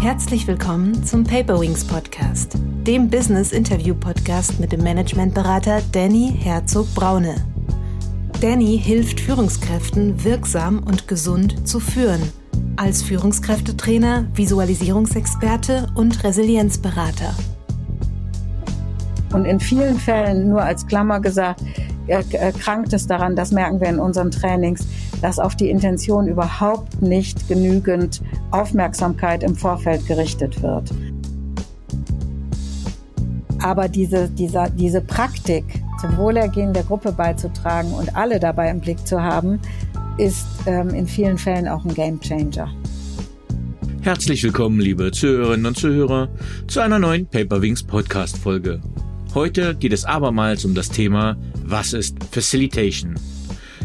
Herzlich willkommen zum Paperwings Podcast, dem Business Interview Podcast mit dem Managementberater Danny Herzog Braune. Danny hilft Führungskräften wirksam und gesund zu führen, als Führungskräftetrainer, Visualisierungsexperte und Resilienzberater. Und in vielen Fällen, nur als Klammer gesagt, erkrankt es daran, das merken wir in unseren Trainings, dass auf die Intention überhaupt nicht genügend Aufmerksamkeit im Vorfeld gerichtet wird. Aber diese, diese, diese Praktik, zum Wohlergehen der Gruppe beizutragen und alle dabei im Blick zu haben, ist ähm, in vielen Fällen auch ein Gamechanger. Herzlich willkommen, liebe Zuhörerinnen und Zuhörer, zu einer neuen Paperwings Podcast Folge. Heute geht es abermals um das Thema, was ist Facilitation?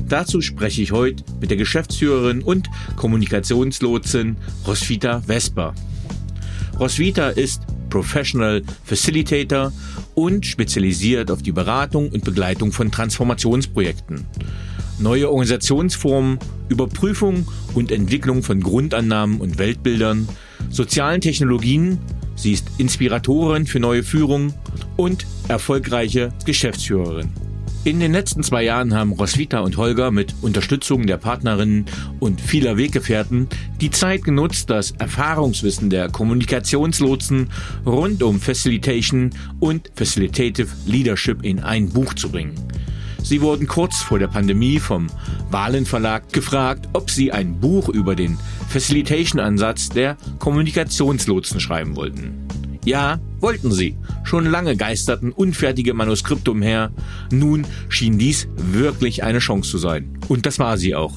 Dazu spreche ich heute mit der Geschäftsführerin und Kommunikationslotsin Roswitha Vesper. Roswitha ist Professional Facilitator und spezialisiert auf die Beratung und Begleitung von Transformationsprojekten. Neue Organisationsformen, Überprüfung und Entwicklung von Grundannahmen und Weltbildern, sozialen Technologien Sie ist Inspiratorin für neue Führung und erfolgreiche Geschäftsführerin. In den letzten zwei Jahren haben Roswitha und Holger mit Unterstützung der Partnerinnen und vieler Weggefährten die Zeit genutzt, das Erfahrungswissen der Kommunikationslotsen rund um Facilitation und Facilitative Leadership in ein Buch zu bringen. Sie wurden kurz vor der Pandemie vom Wahlen Verlag gefragt, ob sie ein Buch über den Facilitation-Ansatz der Kommunikationslotsen schreiben wollten. Ja, wollten sie. Schon lange geisterten unfertige Manuskripte umher. Nun schien dies wirklich eine Chance zu sein. Und das war sie auch.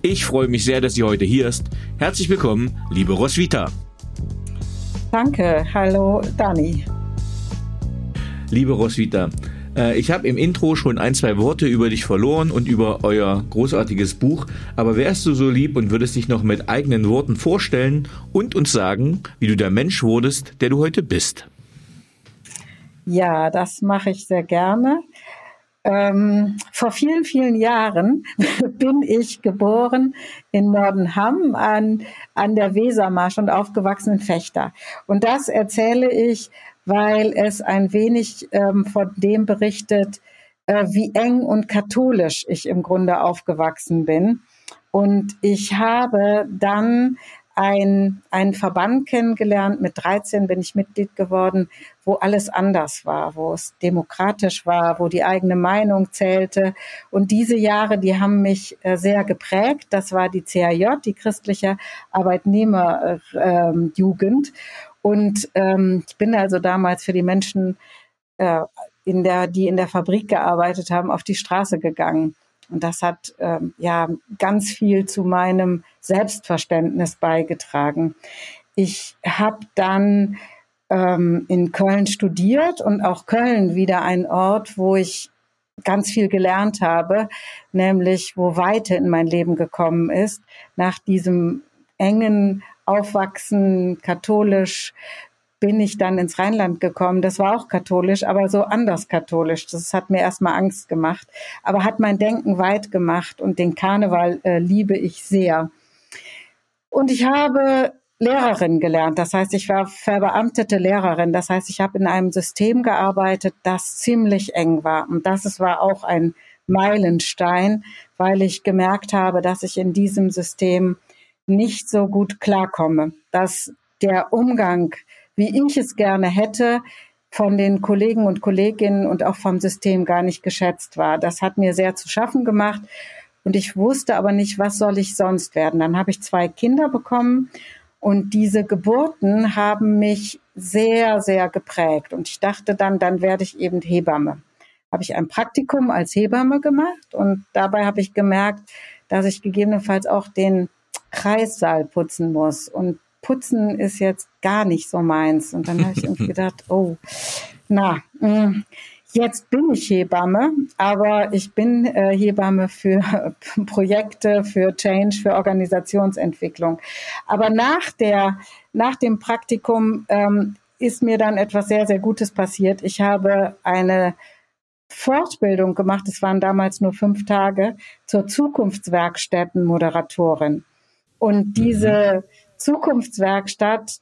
Ich freue mich sehr, dass sie heute hier ist. Herzlich willkommen, liebe Roswitha. Danke, hallo Dani. Liebe Roswitha, äh, ich habe im Intro schon ein, zwei Worte über dich verloren und über euer großartiges Buch, aber wärst du so lieb und würdest dich noch mit eigenen Worten vorstellen und uns sagen, wie du der Mensch wurdest, der du heute bist? Ja, das mache ich sehr gerne. Ähm, vor vielen, vielen Jahren bin ich geboren in Nordenham an, an der Wesermarsch und aufgewachsen in Fechter. Und das erzähle ich weil es ein wenig ähm, von dem berichtet, äh, wie eng und katholisch ich im Grunde aufgewachsen bin. Und ich habe dann ein, einen Verband kennengelernt. Mit 13 bin ich Mitglied geworden, wo alles anders war, wo es demokratisch war, wo die eigene Meinung zählte. Und diese Jahre, die haben mich äh, sehr geprägt. Das war die CAJ, die christliche Arbeitnehmerjugend. Äh, und ähm, ich bin also damals für die Menschen, äh, in der, die in der Fabrik gearbeitet haben, auf die Straße gegangen. Und das hat ähm, ja ganz viel zu meinem Selbstverständnis beigetragen. Ich habe dann ähm, in Köln studiert und auch Köln wieder ein Ort, wo ich ganz viel gelernt habe, nämlich wo Weite in mein Leben gekommen ist, nach diesem engen Aufwachsen katholisch bin ich dann ins Rheinland gekommen. Das war auch katholisch, aber so anders katholisch. Das hat mir erstmal Angst gemacht, aber hat mein Denken weit gemacht und den Karneval äh, liebe ich sehr. Und ich habe Lehrerin gelernt. Das heißt, ich war verbeamtete Lehrerin. Das heißt, ich habe in einem System gearbeitet, das ziemlich eng war. Und das war auch ein Meilenstein, weil ich gemerkt habe, dass ich in diesem System nicht so gut klarkomme, dass der Umgang, wie ich es gerne hätte, von den Kollegen und Kolleginnen und auch vom System gar nicht geschätzt war. Das hat mir sehr zu schaffen gemacht und ich wusste aber nicht, was soll ich sonst werden. Dann habe ich zwei Kinder bekommen und diese Geburten haben mich sehr, sehr geprägt und ich dachte dann, dann werde ich eben Hebamme. Habe ich ein Praktikum als Hebamme gemacht und dabei habe ich gemerkt, dass ich gegebenenfalls auch den Kreissaal putzen muss. Und putzen ist jetzt gar nicht so meins. Und dann habe ich irgendwie gedacht, oh, na, mh, mm, jetzt bin ich Hebamme, aber ich bin äh, Hebamme für Projekte, für Change, für Organisationsentwicklung. Aber nach der, nach dem Praktikum ähm, ist mir dann etwas sehr, sehr Gutes passiert. Ich habe eine Fortbildung gemacht, es waren damals nur fünf Tage, zur Zukunftswerkstättenmoderatorin. Und diese Zukunftswerkstatt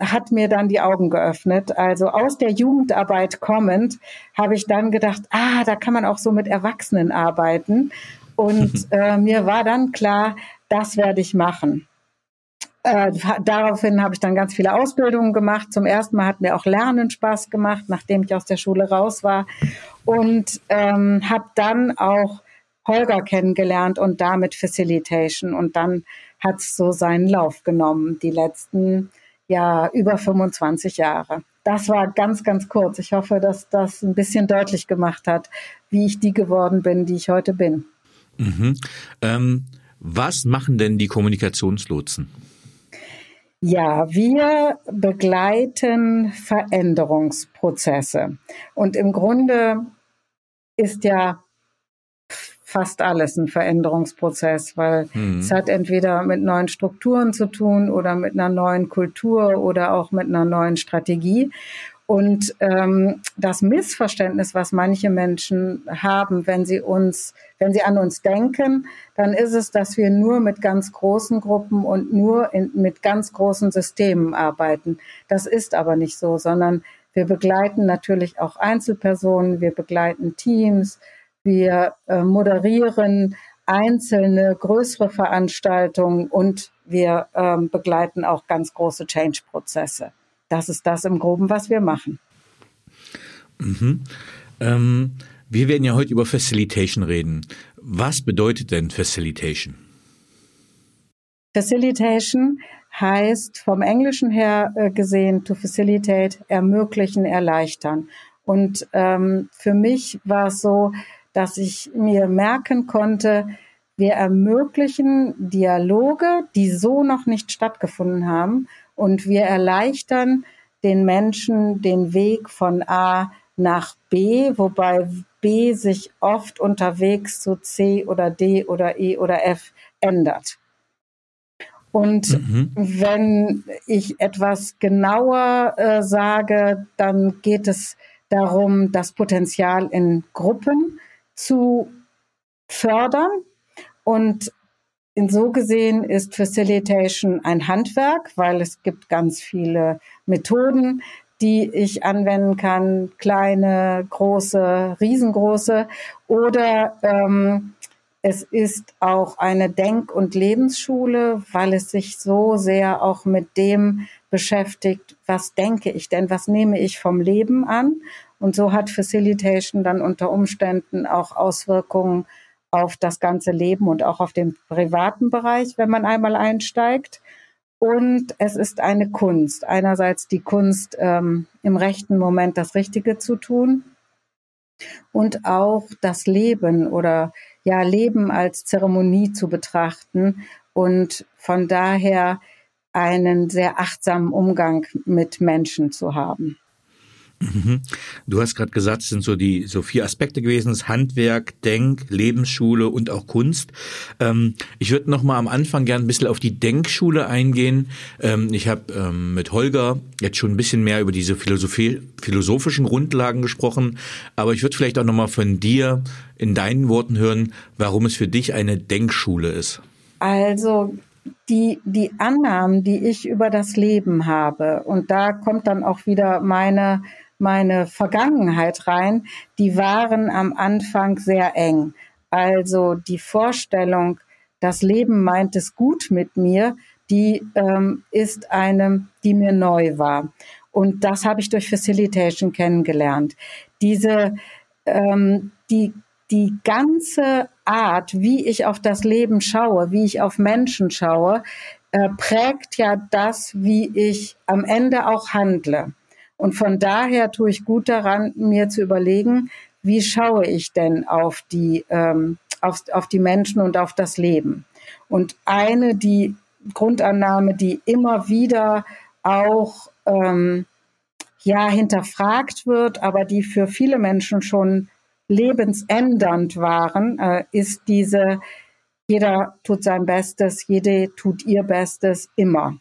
hat mir dann die Augen geöffnet. Also aus der Jugendarbeit kommend habe ich dann gedacht, ah, da kann man auch so mit Erwachsenen arbeiten. Und äh, mir war dann klar, das werde ich machen. Äh, daraufhin habe ich dann ganz viele Ausbildungen gemacht. Zum ersten Mal hat mir auch Lernen Spaß gemacht, nachdem ich aus der Schule raus war. Und ähm, habe dann auch Holger kennengelernt und damit Facilitation. Und dann hat es so seinen Lauf genommen, die letzten ja über 25 Jahre. Das war ganz, ganz kurz. Ich hoffe, dass das ein bisschen deutlich gemacht hat, wie ich die geworden bin, die ich heute bin. Mhm. Ähm, was machen denn die Kommunikationslotsen? Ja, wir begleiten Veränderungsprozesse. Und im Grunde ist ja fast alles ein Veränderungsprozess, weil mhm. es hat entweder mit neuen Strukturen zu tun oder mit einer neuen Kultur oder auch mit einer neuen Strategie. Und ähm, das Missverständnis, was manche Menschen haben, wenn sie uns, wenn sie an uns denken, dann ist es, dass wir nur mit ganz großen Gruppen und nur in, mit ganz großen Systemen arbeiten. Das ist aber nicht so, sondern wir begleiten natürlich auch Einzelpersonen, wir begleiten Teams, wir äh, moderieren einzelne größere Veranstaltungen und wir ähm, begleiten auch ganz große Change-Prozesse. Das ist das im Groben, was wir machen. Mhm. Ähm, wir werden ja heute über Facilitation reden. Was bedeutet denn Facilitation? Facilitation heißt vom Englischen her äh, gesehen to facilitate, ermöglichen, erleichtern. Und ähm, für mich war es so, dass ich mir merken konnte, wir ermöglichen Dialoge, die so noch nicht stattgefunden haben und wir erleichtern den Menschen den Weg von A nach B, wobei B sich oft unterwegs zu C oder D oder E oder F ändert. Und mhm. wenn ich etwas genauer äh, sage, dann geht es darum, das Potenzial in Gruppen zu fördern und in so gesehen ist Facilitation ein Handwerk, weil es gibt ganz viele Methoden, die ich anwenden kann, kleine, große, riesengroße. Oder ähm, es ist auch eine Denk- und Lebensschule, weil es sich so sehr auch mit dem beschäftigt, was denke ich denn, was nehme ich vom Leben an. Und so hat Facilitation dann unter Umständen auch Auswirkungen auf das ganze Leben und auch auf den privaten Bereich, wenn man einmal einsteigt. Und es ist eine Kunst. Einerseits die Kunst, ähm, im rechten Moment das Richtige zu tun und auch das Leben oder ja, Leben als Zeremonie zu betrachten und von daher einen sehr achtsamen Umgang mit Menschen zu haben. Mhm. Du hast gerade gesagt, es sind so die so vier Aspekte gewesen: das Handwerk, Denk, Lebensschule und auch Kunst. Ähm, ich würde noch mal am Anfang gern ein bisschen auf die Denkschule eingehen. Ähm, ich habe ähm, mit Holger jetzt schon ein bisschen mehr über diese Philosophie, philosophischen Grundlagen gesprochen, aber ich würde vielleicht auch noch mal von dir in deinen Worten hören, warum es für dich eine Denkschule ist. Also die, die Annahmen, die ich über das Leben habe, und da kommt dann auch wieder meine meine Vergangenheit rein, die waren am Anfang sehr eng. Also die Vorstellung, das Leben meint es gut mit mir, die ähm, ist eine, die mir neu war. Und das habe ich durch Facilitation kennengelernt. Diese, ähm, die, die ganze Art, wie ich auf das Leben schaue, wie ich auf Menschen schaue, äh, prägt ja das, wie ich am Ende auch handle. Und von daher tue ich gut daran, mir zu überlegen, wie schaue ich denn auf die, ähm, auf, auf die Menschen und auf das Leben. Und eine, die Grundannahme, die immer wieder auch ähm, ja hinterfragt wird, aber die für viele Menschen schon lebensändernd waren, äh, ist diese, jeder tut sein Bestes, jede tut ihr Bestes immer.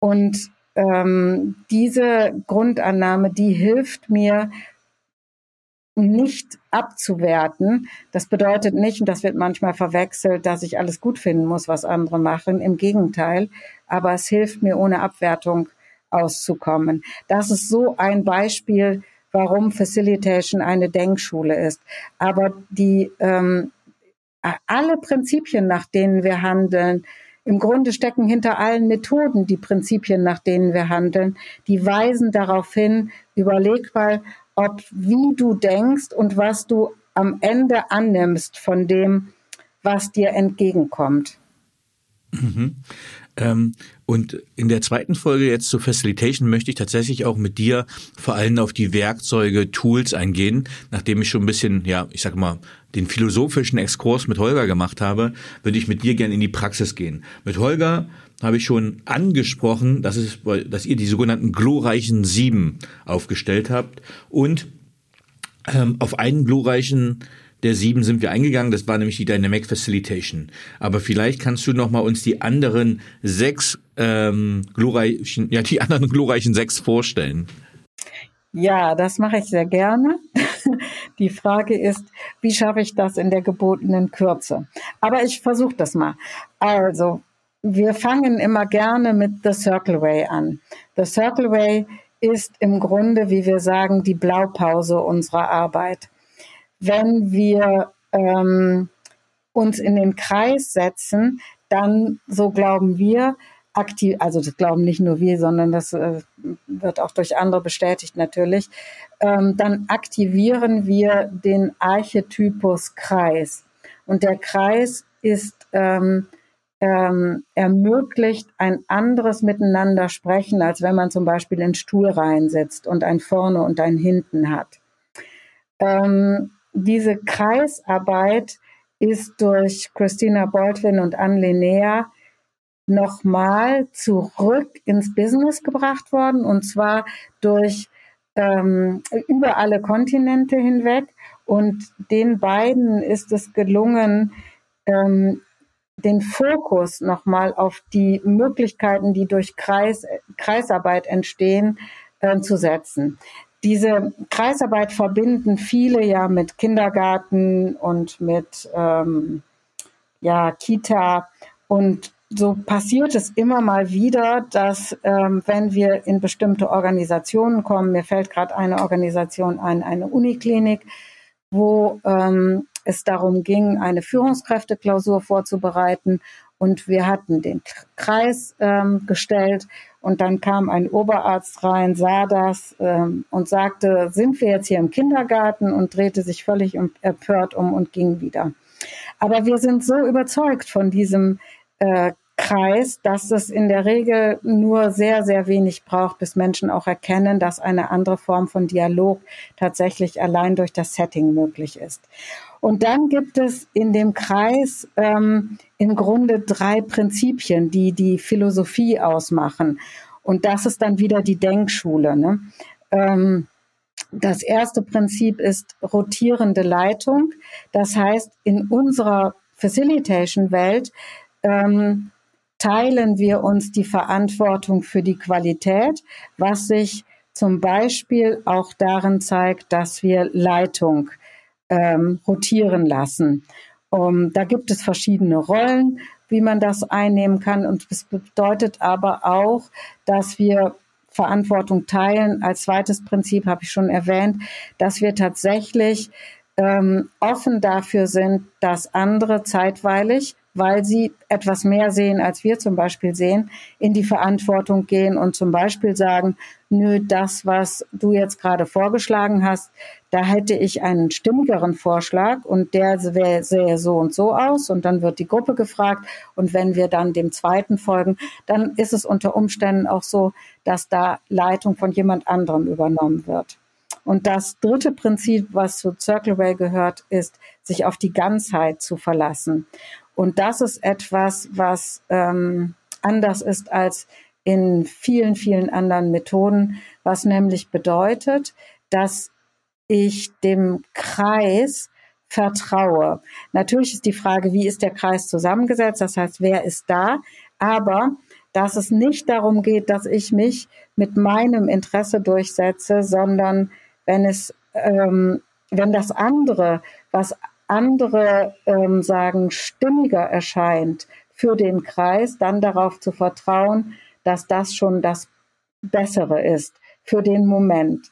Und ähm, diese Grundannahme, die hilft mir, nicht abzuwerten. Das bedeutet nicht, und das wird manchmal verwechselt, dass ich alles gut finden muss, was andere machen. Im Gegenteil. Aber es hilft mir, ohne Abwertung auszukommen. Das ist so ein Beispiel, warum Facilitation eine Denkschule ist. Aber die ähm, alle Prinzipien, nach denen wir handeln, im Grunde stecken hinter allen Methoden die Prinzipien, nach denen wir handeln, die weisen darauf hin, überleg mal, ob wie du denkst und was du am Ende annimmst von dem, was dir entgegenkommt. Mhm. Ähm, und in der zweiten Folge jetzt zur Facilitation möchte ich tatsächlich auch mit dir vor allem auf die Werkzeuge, Tools eingehen, nachdem ich schon ein bisschen, ja, ich sag mal, den philosophischen Exkurs mit Holger gemacht habe, würde ich mit dir gerne in die Praxis gehen. Mit Holger habe ich schon angesprochen, dass, es, dass ihr die sogenannten glorreichen Sieben aufgestellt habt und ähm, auf einen glorreichen der sieben sind wir eingegangen. Das war nämlich die Dynamic Facilitation. Aber vielleicht kannst du noch mal uns die anderen sechs ähm, glorreichen, ja die anderen glorreichen sechs vorstellen. Ja, das mache ich sehr gerne. Die Frage ist, wie schaffe ich das in der gebotenen Kürze? Aber ich versuche das mal. Also, wir fangen immer gerne mit The Circle Way an. The Circle Way ist im Grunde, wie wir sagen, die Blaupause unserer Arbeit wenn wir ähm, uns in den Kreis setzen, dann, so glauben wir, aktiv, also das glauben nicht nur wir, sondern das äh, wird auch durch andere bestätigt natürlich, ähm, dann aktivieren wir den Archetypus Kreis. Und der Kreis ist ähm, ähm, ermöglicht ein anderes Miteinander sprechen, als wenn man zum Beispiel in Stuhl reinsitzt und ein vorne und ein hinten hat. Ähm, diese Kreisarbeit ist durch Christina Baldwin und Anne Linnea nochmal zurück ins Business gebracht worden. Und zwar durch ähm, über alle Kontinente hinweg. Und den beiden ist es gelungen, ähm, den Fokus nochmal auf die Möglichkeiten, die durch Kreis, Kreisarbeit entstehen, äh, zu setzen. Diese Kreisarbeit verbinden viele ja mit Kindergarten und mit ähm, ja, Kita. Und so passiert es immer mal wieder, dass ähm, wenn wir in bestimmte Organisationen kommen, mir fällt gerade eine Organisation ein, eine Uniklinik, wo ähm, es darum ging, eine Führungskräfteklausur vorzubereiten. Und wir hatten den Kreis ähm, gestellt und dann kam ein Oberarzt rein, sah das ähm, und sagte, sind wir jetzt hier im Kindergarten und drehte sich völlig empört um und ging wieder. Aber wir sind so überzeugt von diesem äh, Kreis, dass es in der Regel nur sehr, sehr wenig braucht, bis Menschen auch erkennen, dass eine andere Form von Dialog tatsächlich allein durch das Setting möglich ist. Und dann gibt es in dem Kreis ähm, im Grunde drei Prinzipien, die die Philosophie ausmachen. Und das ist dann wieder die Denkschule. Ne? Ähm, das erste Prinzip ist rotierende Leitung. Das heißt, in unserer Facilitation-Welt ähm, teilen wir uns die Verantwortung für die Qualität, was sich zum Beispiel auch darin zeigt, dass wir Leitung ähm, rotieren lassen. Um, da gibt es verschiedene Rollen, wie man das einnehmen kann. Und das bedeutet aber auch, dass wir Verantwortung teilen. Als zweites Prinzip habe ich schon erwähnt, dass wir tatsächlich ähm, offen dafür sind, dass andere zeitweilig weil sie etwas mehr sehen, als wir zum Beispiel sehen, in die Verantwortung gehen und zum Beispiel sagen, nö, das, was du jetzt gerade vorgeschlagen hast, da hätte ich einen stimmigeren Vorschlag und der sähe so und so aus und dann wird die Gruppe gefragt und wenn wir dann dem zweiten folgen, dann ist es unter Umständen auch so, dass da Leitung von jemand anderem übernommen wird. Und das dritte Prinzip, was zu Circle Way gehört, ist, sich auf die Ganzheit zu verlassen. Und das ist etwas, was ähm, anders ist als in vielen, vielen anderen Methoden, was nämlich bedeutet, dass ich dem Kreis vertraue. Natürlich ist die Frage, wie ist der Kreis zusammengesetzt? Das heißt, wer ist da? Aber dass es nicht darum geht, dass ich mich mit meinem Interesse durchsetze, sondern wenn es ähm, wenn das andere, was andere ähm, sagen, stimmiger erscheint für den Kreis, dann darauf zu vertrauen, dass das schon das Bessere ist für den Moment.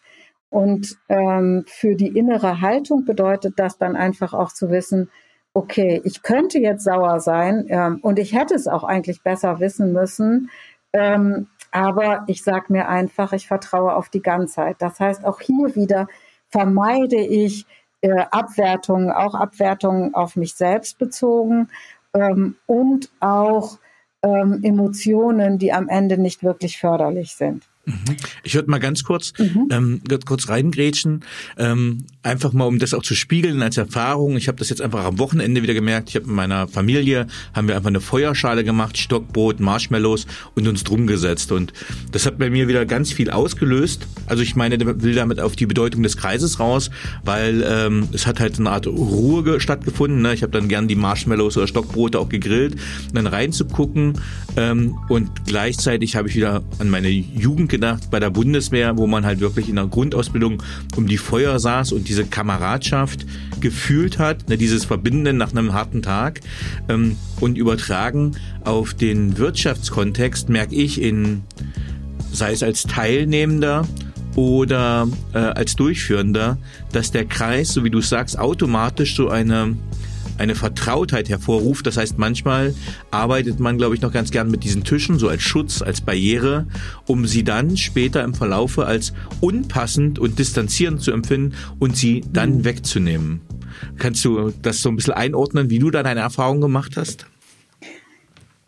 Und ähm, für die innere Haltung bedeutet das dann einfach auch zu wissen, okay, ich könnte jetzt sauer sein ähm, und ich hätte es auch eigentlich besser wissen müssen, ähm, aber ich sage mir einfach, ich vertraue auf die Ganzheit. Das heißt, auch hier wieder vermeide ich äh, Abwertungen, auch Abwertungen auf mich selbst bezogen ähm, und auch ähm, Emotionen, die am Ende nicht wirklich förderlich sind. Mhm. Ich würde mal ganz kurz, mhm. ähm, kurz reingrätschen, ähm, einfach mal, um das auch zu spiegeln als Erfahrung. Ich habe das jetzt einfach am Wochenende wieder gemerkt. Ich habe mit meiner Familie, haben wir einfach eine Feuerschale gemacht, Stockbrot, Marshmallows und uns drum gesetzt. Und das hat bei mir wieder ganz viel ausgelöst. Also ich meine, will damit auf die Bedeutung des Kreises raus, weil ähm, es hat halt eine Art Ruhe stattgefunden. Ne? Ich habe dann gern die Marshmallows oder Stockbrote auch gegrillt, dann reinzugucken ähm, und gleichzeitig habe ich wieder an meine Jugend gedacht bei der Bundeswehr, wo man halt wirklich in der Grundausbildung um die Feuer saß und diese Kameradschaft gefühlt hat, ne, dieses Verbinden nach einem harten Tag ähm, und übertragen auf den Wirtschaftskontext merke ich in, sei es als Teilnehmender oder äh, als Durchführender, dass der Kreis, so wie du sagst, automatisch so eine eine Vertrautheit hervorruft. Das heißt, manchmal arbeitet man, glaube ich, noch ganz gern mit diesen Tischen, so als Schutz, als Barriere, um sie dann später im Verlaufe als unpassend und distanzierend zu empfinden und sie dann mhm. wegzunehmen. Kannst du das so ein bisschen einordnen, wie du da deine Erfahrungen gemacht hast?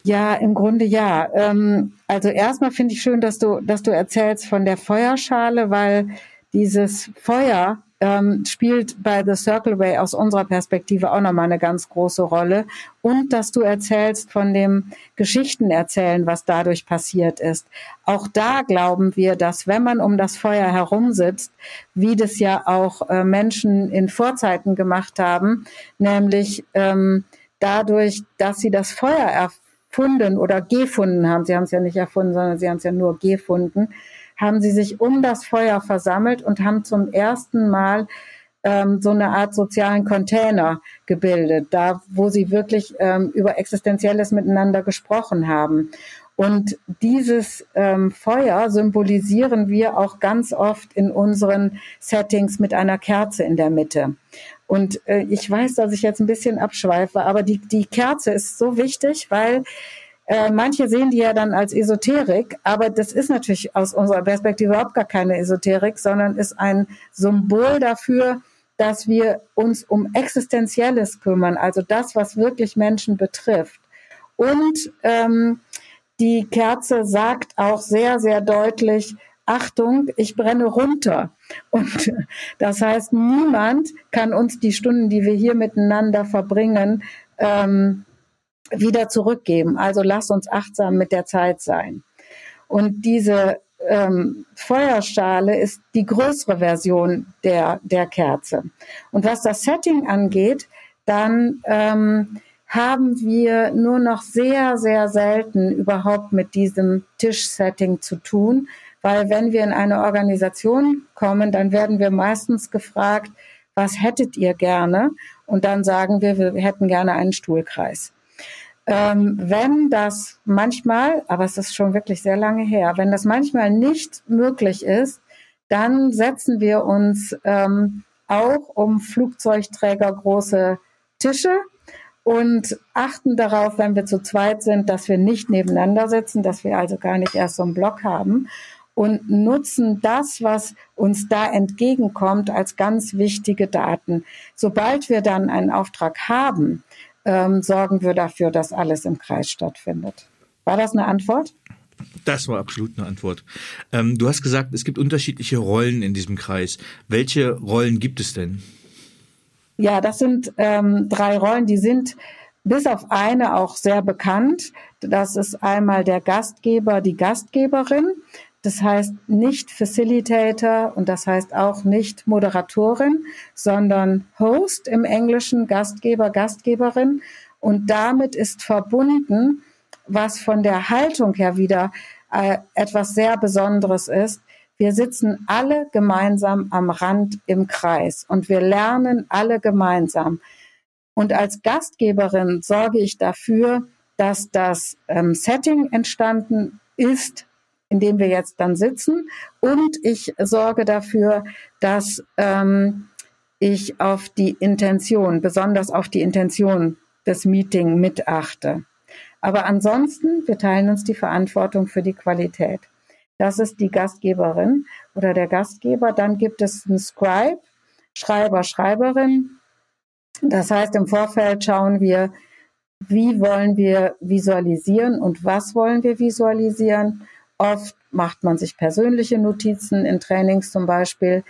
Ja, im Grunde ja. Ähm, also erstmal finde ich schön, dass du, dass du erzählst von der Feuerschale, weil dieses Feuer ähm, spielt bei The Circle Way aus unserer Perspektive auch nochmal eine ganz große Rolle. Und dass du erzählst von dem Geschichten erzählen, was dadurch passiert ist. Auch da glauben wir, dass wenn man um das Feuer herumsitzt, wie das ja auch äh, Menschen in Vorzeiten gemacht haben, nämlich ähm, dadurch, dass sie das Feuer erfunden oder gefunden haben, sie haben es ja nicht erfunden, sondern sie haben es ja nur gefunden, haben sie sich um das Feuer versammelt und haben zum ersten Mal ähm, so eine Art sozialen Container gebildet, da wo sie wirklich ähm, über Existenzielles miteinander gesprochen haben. Und dieses ähm, Feuer symbolisieren wir auch ganz oft in unseren Settings mit einer Kerze in der Mitte. Und äh, ich weiß, dass ich jetzt ein bisschen abschweife, aber die, die Kerze ist so wichtig, weil äh, manche sehen die ja dann als Esoterik, aber das ist natürlich aus unserer Perspektive überhaupt gar keine Esoterik, sondern ist ein Symbol dafür, dass wir uns um Existenzielles kümmern, also das, was wirklich Menschen betrifft. Und ähm, die Kerze sagt auch sehr, sehr deutlich, Achtung, ich brenne runter. Und das heißt, niemand kann uns die Stunden, die wir hier miteinander verbringen, ähm, wieder zurückgeben. Also lasst uns achtsam mit der Zeit sein. Und diese ähm, Feuerschale ist die größere Version der, der Kerze. Und was das Setting angeht, dann ähm, haben wir nur noch sehr, sehr selten überhaupt mit diesem Tischsetting zu tun, weil wenn wir in eine Organisation kommen, dann werden wir meistens gefragt, was hättet ihr gerne? Und dann sagen wir, wir hätten gerne einen Stuhlkreis. Ähm, wenn das manchmal, aber es ist schon wirklich sehr lange her, wenn das manchmal nicht möglich ist, dann setzen wir uns ähm, auch um Flugzeugträger große Tische und achten darauf, wenn wir zu zweit sind, dass wir nicht nebeneinander sitzen, dass wir also gar nicht erst so einen Block haben und nutzen das, was uns da entgegenkommt, als ganz wichtige Daten. Sobald wir dann einen Auftrag haben, ähm, sorgen wir dafür, dass alles im Kreis stattfindet. War das eine Antwort? Das war absolut eine Antwort. Ähm, du hast gesagt, es gibt unterschiedliche Rollen in diesem Kreis. Welche Rollen gibt es denn? Ja, das sind ähm, drei Rollen, die sind bis auf eine auch sehr bekannt. Das ist einmal der Gastgeber, die Gastgeberin. Das heißt nicht Facilitator und das heißt auch nicht Moderatorin, sondern Host im Englischen, Gastgeber, Gastgeberin. Und damit ist verbunden, was von der Haltung her wieder äh, etwas sehr Besonderes ist. Wir sitzen alle gemeinsam am Rand im Kreis und wir lernen alle gemeinsam. Und als Gastgeberin sorge ich dafür, dass das ähm, Setting entstanden ist, in dem wir jetzt dann sitzen. Und ich sorge dafür, dass ähm, ich auf die Intention, besonders auf die Intention des Meeting mitachte. Aber ansonsten, wir teilen uns die Verantwortung für die Qualität. Das ist die Gastgeberin oder der Gastgeber. Dann gibt es einen Scribe, Schreiber, Schreiberin. Das heißt, im Vorfeld schauen wir, wie wollen wir visualisieren und was wollen wir visualisieren. Oft macht man sich persönliche Notizen in Trainings zum Beispiel.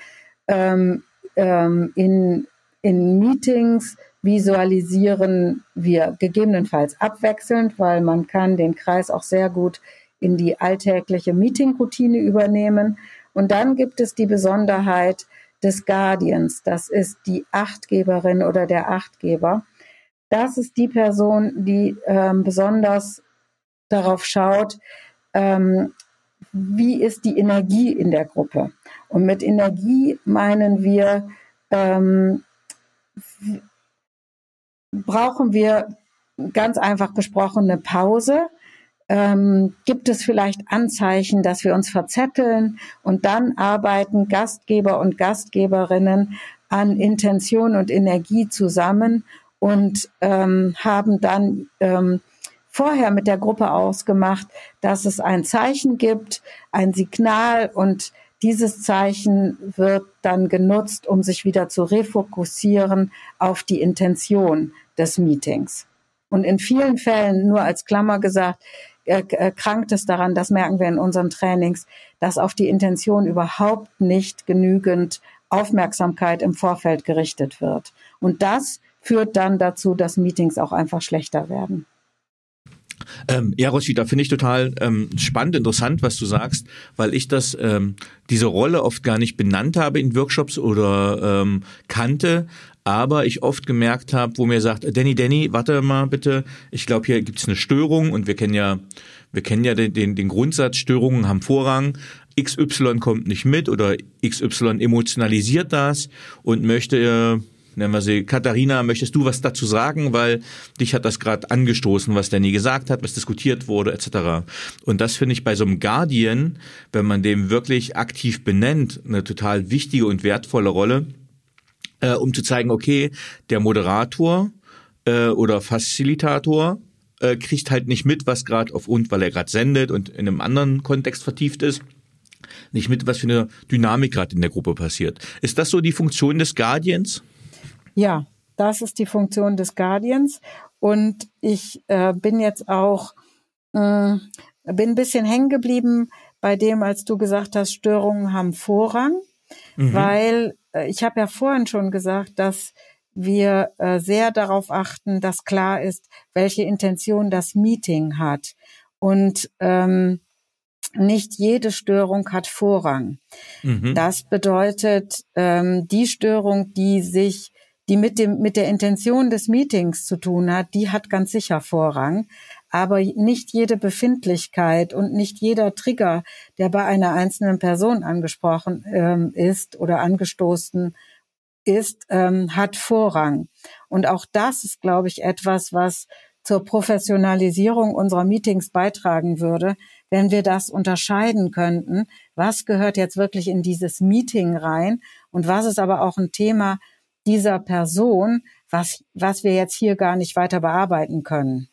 Ähm, ähm, in, in Meetings visualisieren wir gegebenenfalls abwechselnd, weil man kann den Kreis auch sehr gut in die alltägliche Meeting-Routine übernehmen. Und dann gibt es die Besonderheit des Guardians. Das ist die Achtgeberin oder der Achtgeber. Das ist die Person, die ähm, besonders darauf schaut, ähm, wie ist die Energie in der Gruppe. Und mit Energie meinen wir, ähm, brauchen wir ganz einfach gesprochen eine Pause. Ähm, gibt es vielleicht Anzeichen, dass wir uns verzetteln und dann arbeiten Gastgeber und Gastgeberinnen an Intention und Energie zusammen und ähm, haben dann ähm, vorher mit der Gruppe ausgemacht, dass es ein Zeichen gibt, ein Signal und dieses Zeichen wird dann genutzt, um sich wieder zu refokussieren auf die Intention des Meetings. Und in vielen Fällen, nur als Klammer gesagt, äh, äh, krankt es daran, das merken wir in unseren Trainings, dass auf die Intention überhaupt nicht genügend Aufmerksamkeit im Vorfeld gerichtet wird. Und das führt dann dazu, dass Meetings auch einfach schlechter werden. Ähm, ja, Roshi, da finde ich total ähm, spannend, interessant, was du sagst, weil ich das ähm, diese Rolle oft gar nicht benannt habe in Workshops oder ähm, kannte, aber ich oft gemerkt habe, wo mir sagt, Danny, Danny, warte mal bitte, ich glaube, hier gibt's eine Störung und wir kennen ja, wir kennen ja den, den, den Grundsatz, Störungen haben Vorrang. XY kommt nicht mit oder XY emotionalisiert das und möchte nennen wir sie. Katharina, möchtest du was dazu sagen, weil dich hat das gerade angestoßen, was Danny gesagt hat, was diskutiert wurde, etc. Und das finde ich bei so einem Guardian, wenn man dem wirklich aktiv benennt, eine total wichtige und wertvolle Rolle, äh, um zu zeigen, okay, der Moderator äh, oder Facilitator äh, kriegt halt nicht mit, was gerade auf uns, weil er gerade sendet und in einem anderen Kontext vertieft ist nicht mit, was für eine Dynamik gerade in der Gruppe passiert. Ist das so die Funktion des Guardians? Ja, das ist die Funktion des Guardians. Und ich äh, bin jetzt auch, äh, bin ein bisschen hängen geblieben bei dem, als du gesagt hast, Störungen haben Vorrang, mhm. weil äh, ich habe ja vorhin schon gesagt, dass wir äh, sehr darauf achten, dass klar ist, welche Intention das Meeting hat. Und ähm, nicht jede Störung hat Vorrang. Mhm. Das bedeutet, ähm, die Störung, die sich die mit dem, mit der Intention des Meetings zu tun hat, die hat ganz sicher Vorrang. Aber nicht jede Befindlichkeit und nicht jeder Trigger, der bei einer einzelnen Person angesprochen ähm, ist oder angestoßen ist, ähm, hat Vorrang. Und auch das ist, glaube ich, etwas, was zur Professionalisierung unserer Meetings beitragen würde, wenn wir das unterscheiden könnten, was gehört jetzt wirklich in dieses Meeting rein und was ist aber auch ein Thema, dieser Person, was, was wir jetzt hier gar nicht weiter bearbeiten können.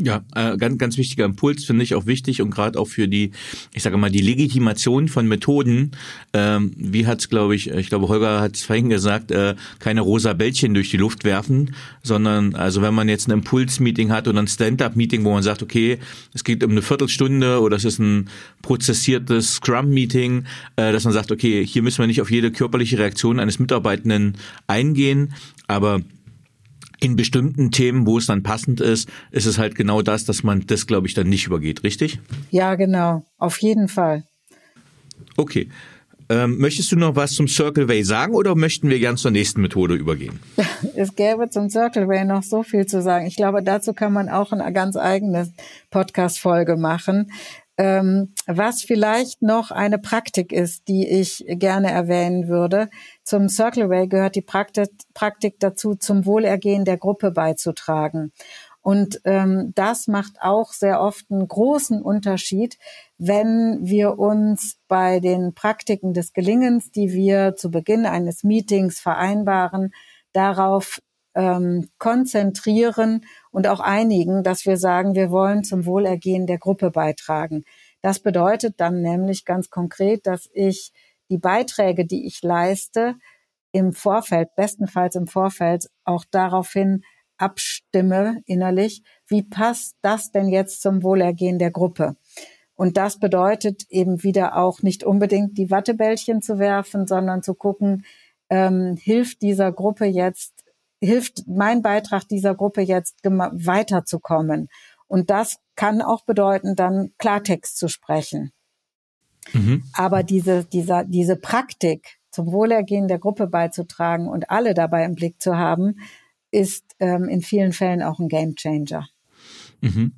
Ja, äh, ganz, ganz wichtiger Impuls finde ich auch wichtig und gerade auch für die, ich sage mal, die Legitimation von Methoden. Ähm, wie hat's, glaube ich, ich glaube Holger hat es vorhin gesagt, äh, keine rosa Bällchen durch die Luft werfen, sondern also wenn man jetzt ein Impulsmeeting hat oder ein Stand-up-Meeting, wo man sagt, okay, es geht um eine Viertelstunde oder es ist ein prozessiertes Scrum-Meeting, äh, dass man sagt, okay, hier müssen wir nicht auf jede körperliche Reaktion eines Mitarbeitenden eingehen, aber in bestimmten Themen, wo es dann passend ist, ist es halt genau das, dass man das, glaube ich, dann nicht übergeht, richtig? Ja, genau, auf jeden Fall. Okay. Ähm, möchtest du noch was zum Circle Way sagen oder möchten wir gern zur nächsten Methode übergehen? Es gäbe zum Circle Way noch so viel zu sagen. Ich glaube, dazu kann man auch eine ganz eigene Podcast-Folge machen. Ähm, was vielleicht noch eine Praktik ist, die ich gerne erwähnen würde. Zum Circle Way gehört die Praktik, Praktik dazu, zum Wohlergehen der Gruppe beizutragen. Und ähm, das macht auch sehr oft einen großen Unterschied, wenn wir uns bei den Praktiken des Gelingens, die wir zu Beginn eines Meetings vereinbaren, darauf ähm, konzentrieren und auch einigen, dass wir sagen, wir wollen zum Wohlergehen der Gruppe beitragen. Das bedeutet dann nämlich ganz konkret, dass ich die Beiträge, die ich leiste, im Vorfeld, bestenfalls im Vorfeld, auch daraufhin abstimme innerlich, wie passt das denn jetzt zum Wohlergehen der Gruppe? Und das bedeutet eben wieder auch nicht unbedingt die Wattebällchen zu werfen, sondern zu gucken, ähm, hilft dieser Gruppe jetzt hilft mein Beitrag dieser Gruppe jetzt weiterzukommen. Und das kann auch bedeuten, dann Klartext zu sprechen. Mhm. Aber diese, dieser, diese Praktik, zum Wohlergehen der Gruppe beizutragen und alle dabei im Blick zu haben, ist ähm, in vielen Fällen auch ein Gamechanger. Mhm.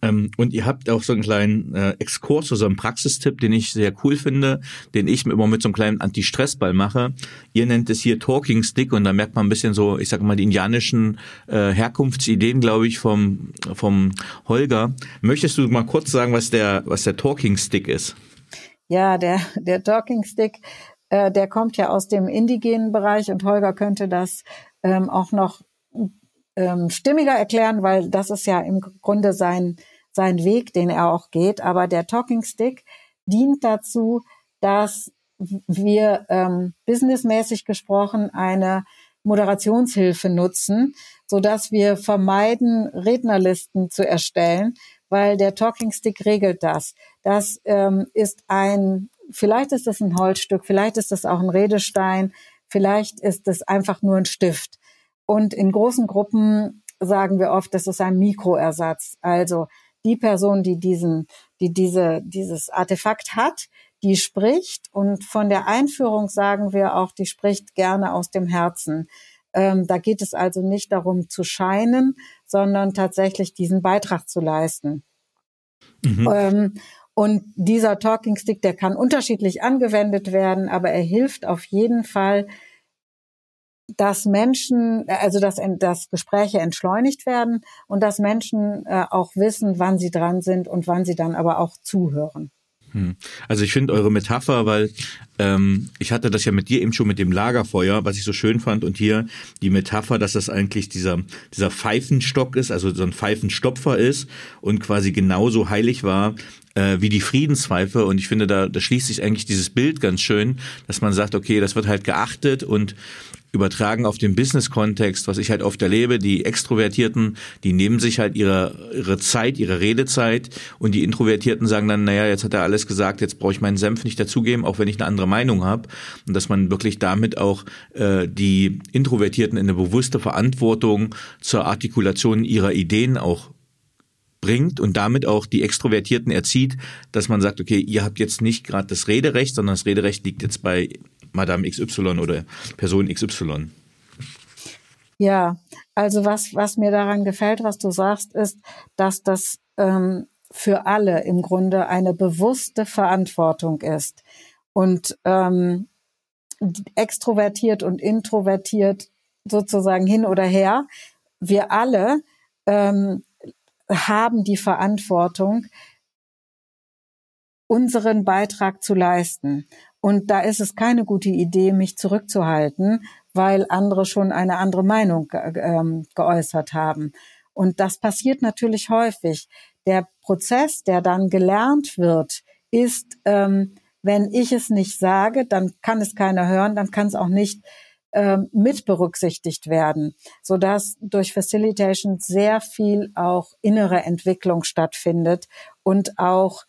Ähm, und ihr habt auch so einen kleinen äh, Exkurs, so einen Praxistipp, den ich sehr cool finde, den ich immer mit so einem kleinen Anti-Stress-Ball mache. Ihr nennt es hier Talking Stick und da merkt man ein bisschen so, ich sage mal, die indianischen äh, Herkunftsideen, glaube ich, vom, vom Holger. Möchtest du mal kurz sagen, was der, was der Talking Stick ist? Ja, der, der Talking Stick, äh, der kommt ja aus dem indigenen Bereich und Holger könnte das ähm, auch noch ähm, stimmiger erklären, weil das ist ja im Grunde sein, sein Weg, den er auch geht. Aber der Talking Stick dient dazu, dass wir ähm, businessmäßig gesprochen eine Moderationshilfe nutzen, so dass wir vermeiden, Rednerlisten zu erstellen, weil der Talking Stick regelt das. Das ähm, ist ein, vielleicht ist es ein Holzstück, vielleicht ist es auch ein Redestein, vielleicht ist es einfach nur ein Stift. Und in großen Gruppen sagen wir oft, das ist ein Mikroersatz. Also die Person, die diesen, die diese, dieses Artefakt hat, die spricht und von der Einführung sagen wir auch, die spricht gerne aus dem Herzen. Ähm, da geht es also nicht darum zu scheinen, sondern tatsächlich diesen Beitrag zu leisten. Mhm. Ähm, und dieser Talking Stick, der kann unterschiedlich angewendet werden, aber er hilft auf jeden Fall, dass Menschen, also dass, dass Gespräche entschleunigt werden und dass Menschen äh, auch wissen, wann sie dran sind und wann sie dann aber auch zuhören. Hm. Also ich finde eure Metapher, weil ähm, ich hatte das ja mit dir eben schon mit dem Lagerfeuer, was ich so schön fand, und hier die Metapher, dass das eigentlich dieser dieser Pfeifenstock ist, also so ein Pfeifenstopfer ist und quasi genauso heilig war äh, wie die Friedenspfeife. Und ich finde, da, da schließt sich eigentlich dieses Bild ganz schön, dass man sagt, okay, das wird halt geachtet und übertragen auf den Business-Kontext, was ich halt oft erlebe, die Extrovertierten, die nehmen sich halt ihre, ihre Zeit, ihre Redezeit und die Introvertierten sagen dann, naja, jetzt hat er alles gesagt, jetzt brauche ich meinen Senf nicht dazugeben, auch wenn ich eine andere Meinung habe. Und dass man wirklich damit auch äh, die Introvertierten in eine bewusste Verantwortung zur Artikulation ihrer Ideen auch bringt und damit auch die Extrovertierten erzieht, dass man sagt, okay, ihr habt jetzt nicht gerade das Rederecht, sondern das Rederecht liegt jetzt bei Madame XY oder Person XY. Ja, also was, was mir daran gefällt, was du sagst, ist, dass das ähm, für alle im Grunde eine bewusste Verantwortung ist. Und ähm, extrovertiert und introvertiert sozusagen hin oder her, wir alle ähm, haben die Verantwortung, unseren Beitrag zu leisten. Und da ist es keine gute Idee, mich zurückzuhalten, weil andere schon eine andere Meinung ähm, geäußert haben. Und das passiert natürlich häufig. Der Prozess, der dann gelernt wird, ist, ähm, wenn ich es nicht sage, dann kann es keiner hören, dann kann es auch nicht ähm, mit berücksichtigt werden, so dass durch Facilitation sehr viel auch innere Entwicklung stattfindet und auch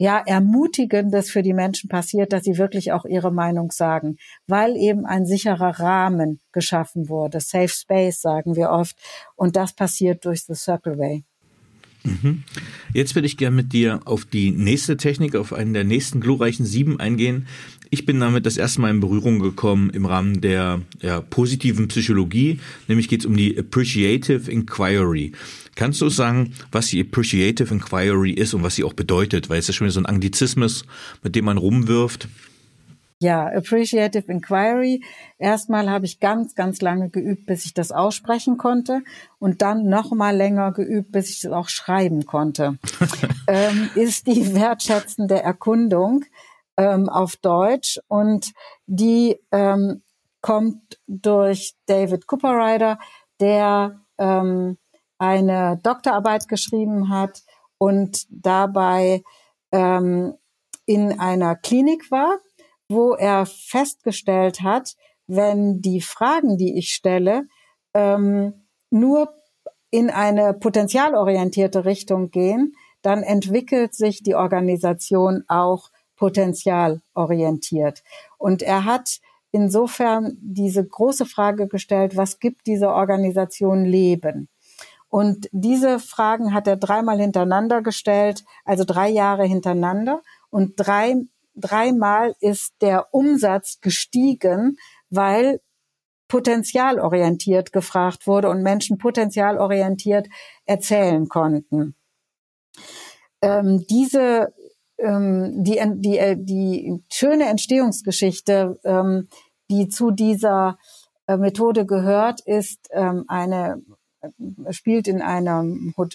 ja, Ermutigendes für die Menschen passiert, dass sie wirklich auch ihre Meinung sagen, weil eben ein sicherer Rahmen geschaffen wurde. Safe Space sagen wir oft. Und das passiert durch The Circle Way. Jetzt würde ich gerne mit dir auf die nächste Technik, auf einen der nächsten glorreichen sieben eingehen. Ich bin damit das erste Mal in Berührung gekommen im Rahmen der ja, positiven Psychologie, nämlich geht es um die Appreciative Inquiry. Kannst du sagen, was die Appreciative Inquiry ist und was sie auch bedeutet? Weil es ist schon wieder so ein Anglizismus, mit dem man rumwirft. Ja, Appreciative Inquiry. Erstmal habe ich ganz, ganz lange geübt, bis ich das aussprechen konnte und dann noch mal länger geübt, bis ich es auch schreiben konnte. ähm, ist die wertschätzende Erkundung ähm, auf Deutsch und die ähm, kommt durch David Cooperrider, der ähm, eine Doktorarbeit geschrieben hat und dabei ähm, in einer Klinik war wo er festgestellt hat, wenn die Fragen, die ich stelle, ähm, nur in eine potenzialorientierte Richtung gehen, dann entwickelt sich die Organisation auch potenzialorientiert. Und er hat insofern diese große Frage gestellt, was gibt diese Organisation Leben? Und diese Fragen hat er dreimal hintereinander gestellt, also drei Jahre hintereinander. Und drei dreimal ist der Umsatz gestiegen, weil potenzialorientiert gefragt wurde und Menschen potenzialorientiert erzählen konnten. Ähm, diese ähm, die, die, äh, die schöne Entstehungsgeschichte, ähm, die zu dieser äh, Methode gehört, ist ähm, eine spielt in einer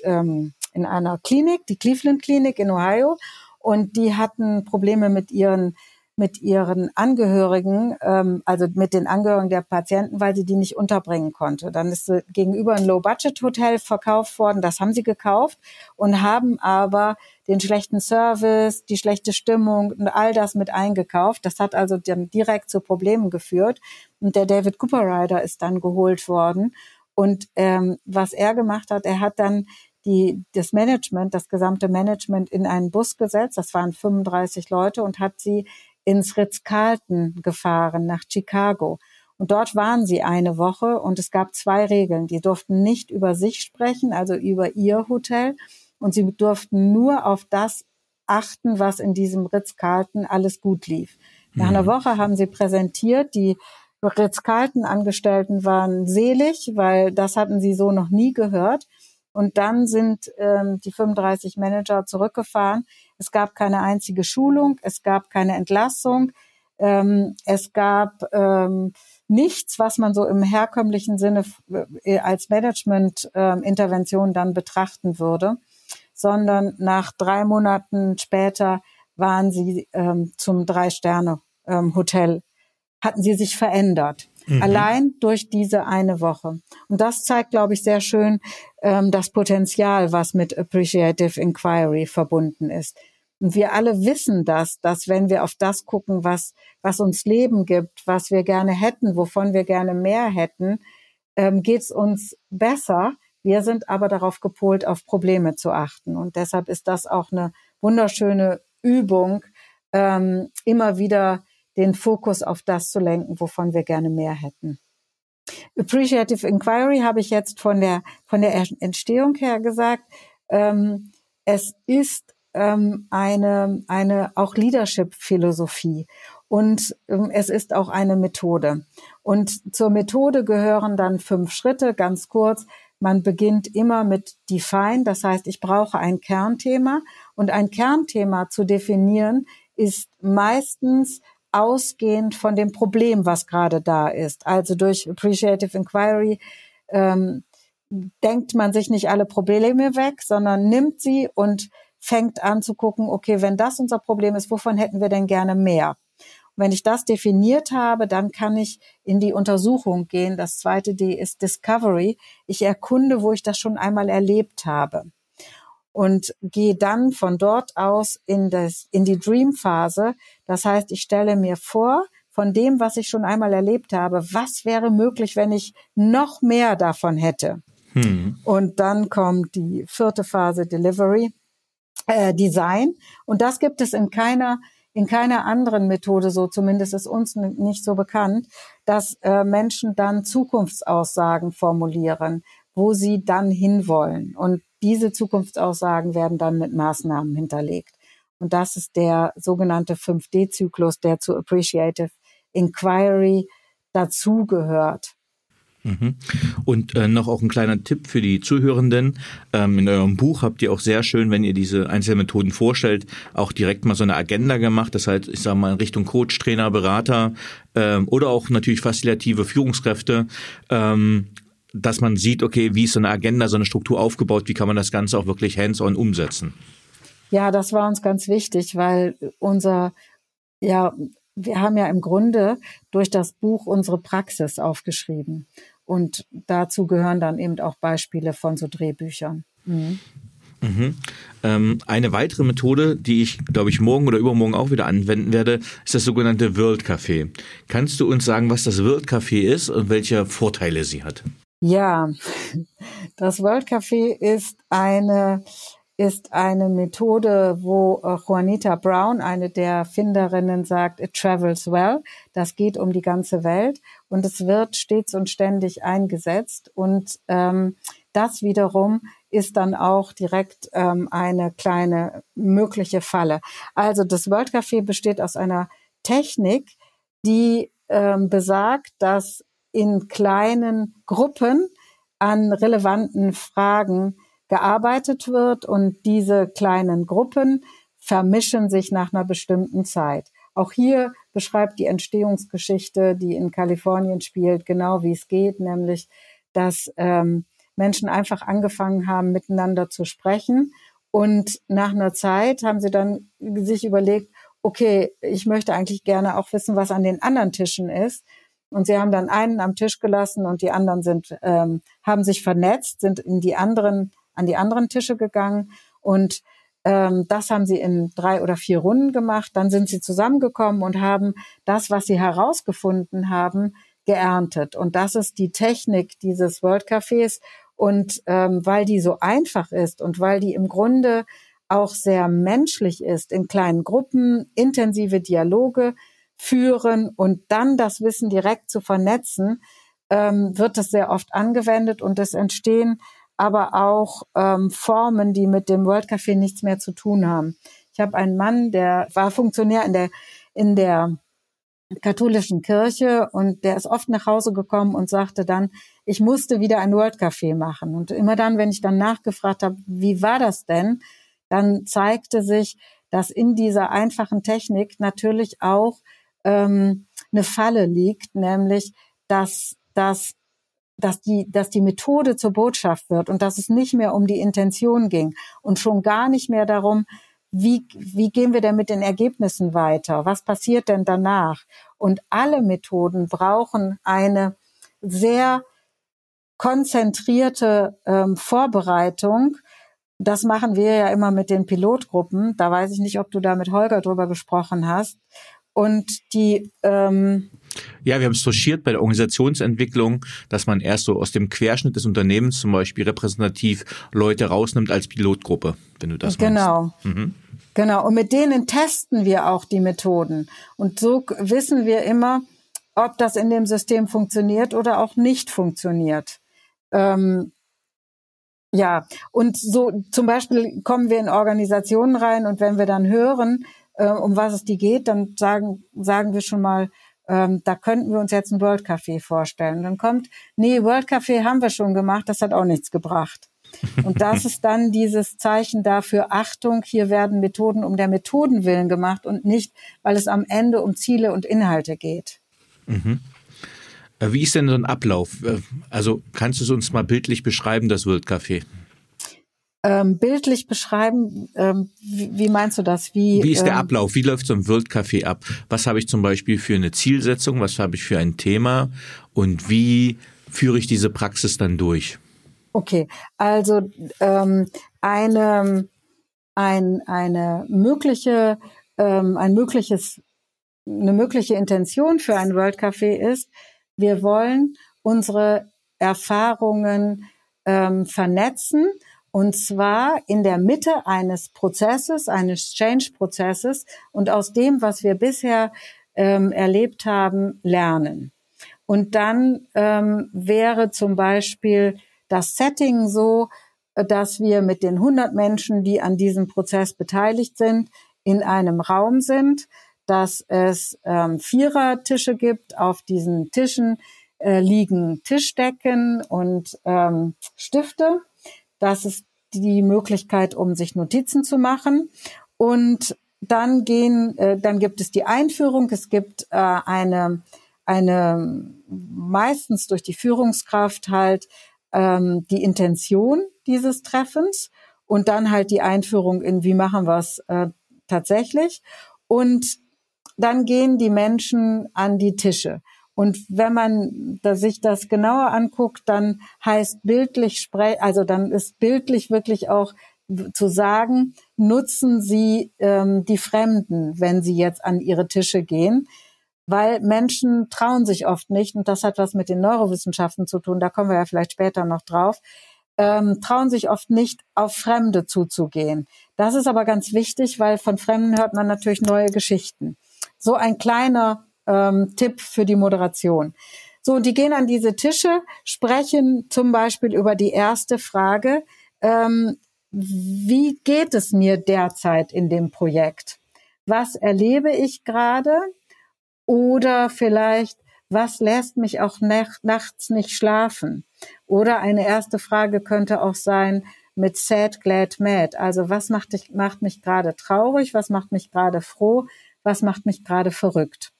ähm, in einer Klinik, die Cleveland Klinik in Ohio und die hatten Probleme mit ihren mit ihren Angehörigen, ähm, also mit den Angehörigen der Patienten, weil sie die nicht unterbringen konnte. Dann ist sie gegenüber ein Low-Budget-Hotel verkauft worden. Das haben sie gekauft und haben aber den schlechten Service, die schlechte Stimmung und all das mit eingekauft. Das hat also dann direkt zu Problemen geführt. Und der David Cooper Rider ist dann geholt worden. Und ähm, was er gemacht hat, er hat dann die, das Management, das gesamte Management in einen Bus gesetzt. Das waren 35 Leute und hat sie ins Ritz-Carlton gefahren nach Chicago. Und dort waren sie eine Woche und es gab zwei Regeln. Die durften nicht über sich sprechen, also über ihr Hotel. Und sie durften nur auf das achten, was in diesem Ritz-Carlton alles gut lief. Nach einer mhm. Woche haben sie präsentiert. Die Ritz-Carlton-Angestellten waren selig, weil das hatten sie so noch nie gehört. Und dann sind ähm, die 35 Manager zurückgefahren. Es gab keine einzige Schulung, es gab keine Entlassung, ähm, es gab ähm, nichts, was man so im herkömmlichen Sinne äh, als Management-Intervention ähm, dann betrachten würde, sondern nach drei Monaten später waren sie ähm, zum Drei-Sterne-Hotel, ähm, hatten sie sich verändert. Mhm. Allein durch diese eine Woche. Und das zeigt, glaube ich, sehr schön ähm, das Potenzial, was mit Appreciative Inquiry verbunden ist. Und wir alle wissen das, dass wenn wir auf das gucken, was, was uns Leben gibt, was wir gerne hätten, wovon wir gerne mehr hätten, ähm, geht es uns besser. Wir sind aber darauf gepolt, auf Probleme zu achten. Und deshalb ist das auch eine wunderschöne Übung, ähm, immer wieder den Fokus auf das zu lenken, wovon wir gerne mehr hätten. Appreciative Inquiry habe ich jetzt von der, von der Entstehung her gesagt. Ähm, es ist ähm, eine, eine auch Leadership-Philosophie und ähm, es ist auch eine Methode. Und zur Methode gehören dann fünf Schritte, ganz kurz. Man beginnt immer mit Define, das heißt, ich brauche ein Kernthema und ein Kernthema zu definieren ist meistens ausgehend von dem Problem, was gerade da ist. Also durch Appreciative Inquiry ähm, denkt man sich nicht alle Probleme weg, sondern nimmt sie und fängt an zu gucken, okay, wenn das unser Problem ist, wovon hätten wir denn gerne mehr? Und wenn ich das definiert habe, dann kann ich in die Untersuchung gehen. Das zweite D ist Discovery. Ich erkunde, wo ich das schon einmal erlebt habe und gehe dann von dort aus in, das, in die Dream-Phase. Das heißt, ich stelle mir vor, von dem, was ich schon einmal erlebt habe, was wäre möglich, wenn ich noch mehr davon hätte. Hm. Und dann kommt die vierte Phase Delivery, äh, Design. Und das gibt es in keiner in keiner anderen Methode so, zumindest ist uns nicht so bekannt, dass äh, Menschen dann Zukunftsaussagen formulieren, wo sie dann hinwollen. Und diese Zukunftsaussagen werden dann mit Maßnahmen hinterlegt. Und das ist der sogenannte 5D-Zyklus, der zu Appreciative Inquiry dazugehört. Mhm. Und äh, noch auch ein kleiner Tipp für die Zuhörenden. Ähm, in eurem Buch habt ihr auch sehr schön, wenn ihr diese einzelnen Methoden vorstellt, auch direkt mal so eine Agenda gemacht. Das heißt, ich sage mal in Richtung Coach, Trainer, Berater ähm, oder auch natürlich facilitative Führungskräfte. Ähm, dass man sieht, okay, wie ist so eine Agenda, so eine Struktur aufgebaut, wie kann man das Ganze auch wirklich hands-on umsetzen? Ja, das war uns ganz wichtig, weil unser, ja, wir haben ja im Grunde durch das Buch unsere Praxis aufgeschrieben. Und dazu gehören dann eben auch Beispiele von so Drehbüchern. Mhm. Mhm. Ähm, eine weitere Methode, die ich, glaube ich, morgen oder übermorgen auch wieder anwenden werde, ist das sogenannte World Café. Kannst du uns sagen, was das World Café ist und welche Vorteile sie hat? Ja, das World Café ist eine ist eine Methode, wo äh, Juanita Brown, eine der Finderinnen, sagt, it travels well. Das geht um die ganze Welt und es wird stets und ständig eingesetzt. Und ähm, das wiederum ist dann auch direkt ähm, eine kleine mögliche Falle. Also das World Café besteht aus einer Technik, die ähm, besagt, dass in kleinen Gruppen an relevanten Fragen gearbeitet wird und diese kleinen Gruppen vermischen sich nach einer bestimmten Zeit. Auch hier beschreibt die Entstehungsgeschichte, die in Kalifornien spielt, genau wie es geht, nämlich dass ähm, Menschen einfach angefangen haben, miteinander zu sprechen. Und nach einer Zeit haben sie dann sich überlegt, okay, ich möchte eigentlich gerne auch wissen, was an den anderen Tischen ist. Und sie haben dann einen am Tisch gelassen und die anderen sind, ähm, haben sich vernetzt, sind in die anderen an die anderen Tische gegangen und ähm, das haben sie in drei oder vier Runden gemacht. Dann sind sie zusammengekommen und haben das, was sie herausgefunden haben, geerntet. Und das ist die Technik dieses World Cafés. Und ähm, weil die so einfach ist und weil die im Grunde auch sehr menschlich ist, in kleinen Gruppen intensive Dialoge führen und dann das Wissen direkt zu vernetzen, ähm, wird das sehr oft angewendet und es entstehen aber auch ähm, Formen, die mit dem World Café nichts mehr zu tun haben. Ich habe einen Mann, der war Funktionär in der in der katholischen Kirche und der ist oft nach Hause gekommen und sagte dann, ich musste wieder ein World Café machen. Und immer dann, wenn ich dann nachgefragt habe, wie war das denn, dann zeigte sich, dass in dieser einfachen Technik natürlich auch ähm, eine Falle liegt, nämlich dass das dass die, dass die Methode zur Botschaft wird und dass es nicht mehr um die Intention ging und schon gar nicht mehr darum, wie, wie gehen wir denn mit den Ergebnissen weiter? Was passiert denn danach? Und alle Methoden brauchen eine sehr konzentrierte ähm, Vorbereitung. Das machen wir ja immer mit den Pilotgruppen. Da weiß ich nicht, ob du da mit Holger drüber gesprochen hast. Und die ähm, ja, wir haben es touchiert bei der Organisationsentwicklung, dass man erst so aus dem Querschnitt des Unternehmens zum Beispiel repräsentativ Leute rausnimmt als Pilotgruppe, wenn du das Genau. Mhm. Genau. Und mit denen testen wir auch die Methoden. Und so wissen wir immer, ob das in dem System funktioniert oder auch nicht funktioniert. Ähm, ja, und so zum Beispiel kommen wir in Organisationen rein und wenn wir dann hören, äh, um was es die geht, dann sagen, sagen wir schon mal, ähm, da könnten wir uns jetzt ein World Café vorstellen. dann kommt, nee, World Café haben wir schon gemacht, das hat auch nichts gebracht. Und das ist dann dieses Zeichen dafür, Achtung, hier werden Methoden um der Methoden willen gemacht und nicht, weil es am Ende um Ziele und Inhalte geht. Mhm. Äh, wie ist denn so ein Ablauf? Äh, also kannst du es uns mal bildlich beschreiben, das World Café? Ähm, bildlich beschreiben? Ähm, wie, wie, meinst du das? Wie, wie ist der ähm, Ablauf? Wie läuft so ein World Café ab? Was habe ich zum Beispiel für eine Zielsetzung? Was habe ich für ein Thema? Und wie führe ich diese Praxis dann durch? Okay, also ähm, eine, ein, eine mögliche, ähm, ein mögliches, eine mögliche Intention für ein World Café ist, wir wollen unsere Erfahrungen ähm, vernetzen und zwar in der Mitte eines Prozesses, eines Change-Prozesses und aus dem, was wir bisher ähm, erlebt haben, lernen. Und dann ähm, wäre zum Beispiel das Setting so, dass wir mit den 100 Menschen, die an diesem Prozess beteiligt sind, in einem Raum sind, dass es ähm, Vierertische gibt. Auf diesen Tischen äh, liegen Tischdecken und ähm, Stifte. Das ist die Möglichkeit, um sich Notizen zu machen. Und dann gehen, äh, dann gibt es die Einführung. Es gibt äh, eine, eine meistens durch die Führungskraft halt ähm, die Intention dieses Treffens und dann halt die Einführung in, wie machen wir es äh, tatsächlich. Und dann gehen die Menschen an die Tische. Und wenn man sich das genauer anguckt, dann heißt bildlich sprech, also dann ist bildlich wirklich auch zu sagen, nutzen Sie ähm, die Fremden, wenn Sie jetzt an Ihre Tische gehen, weil Menschen trauen sich oft nicht, und das hat was mit den Neurowissenschaften zu tun, da kommen wir ja vielleicht später noch drauf, ähm, trauen sich oft nicht, auf Fremde zuzugehen. Das ist aber ganz wichtig, weil von Fremden hört man natürlich neue Geschichten. So ein kleiner ähm, Tipp für die Moderation. So, und die gehen an diese Tische, sprechen zum Beispiel über die erste Frage, ähm, wie geht es mir derzeit in dem Projekt? Was erlebe ich gerade? Oder vielleicht, was lässt mich auch nachts nicht schlafen? Oder eine erste Frage könnte auch sein mit sad, glad, mad. Also was macht, dich, macht mich gerade traurig? Was macht mich gerade froh? Was macht mich gerade verrückt?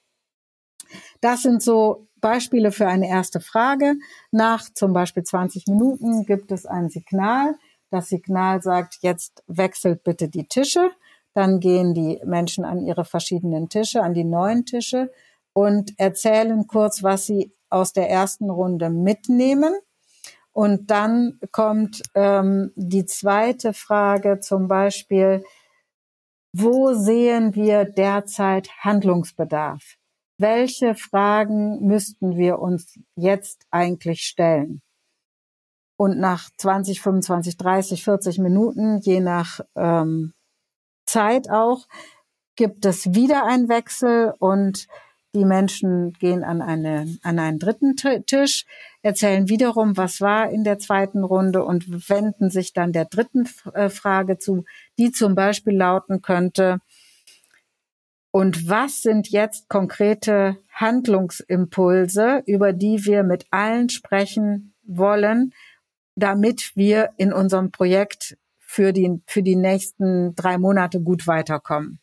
Das sind so Beispiele für eine erste Frage. Nach zum Beispiel 20 Minuten gibt es ein Signal. Das Signal sagt, jetzt wechselt bitte die Tische. Dann gehen die Menschen an ihre verschiedenen Tische, an die neuen Tische und erzählen kurz, was sie aus der ersten Runde mitnehmen. Und dann kommt ähm, die zweite Frage zum Beispiel, wo sehen wir derzeit Handlungsbedarf? Welche Fragen müssten wir uns jetzt eigentlich stellen? Und nach 20, 25, 30, 40 Minuten, je nach ähm, Zeit auch, gibt es wieder einen Wechsel und die Menschen gehen an, eine, an einen dritten Tisch, erzählen wiederum, was war in der zweiten Runde und wenden sich dann der dritten äh, Frage zu, die zum Beispiel lauten könnte, und was sind jetzt konkrete Handlungsimpulse, über die wir mit allen sprechen wollen, damit wir in unserem Projekt für die, für die nächsten drei Monate gut weiterkommen?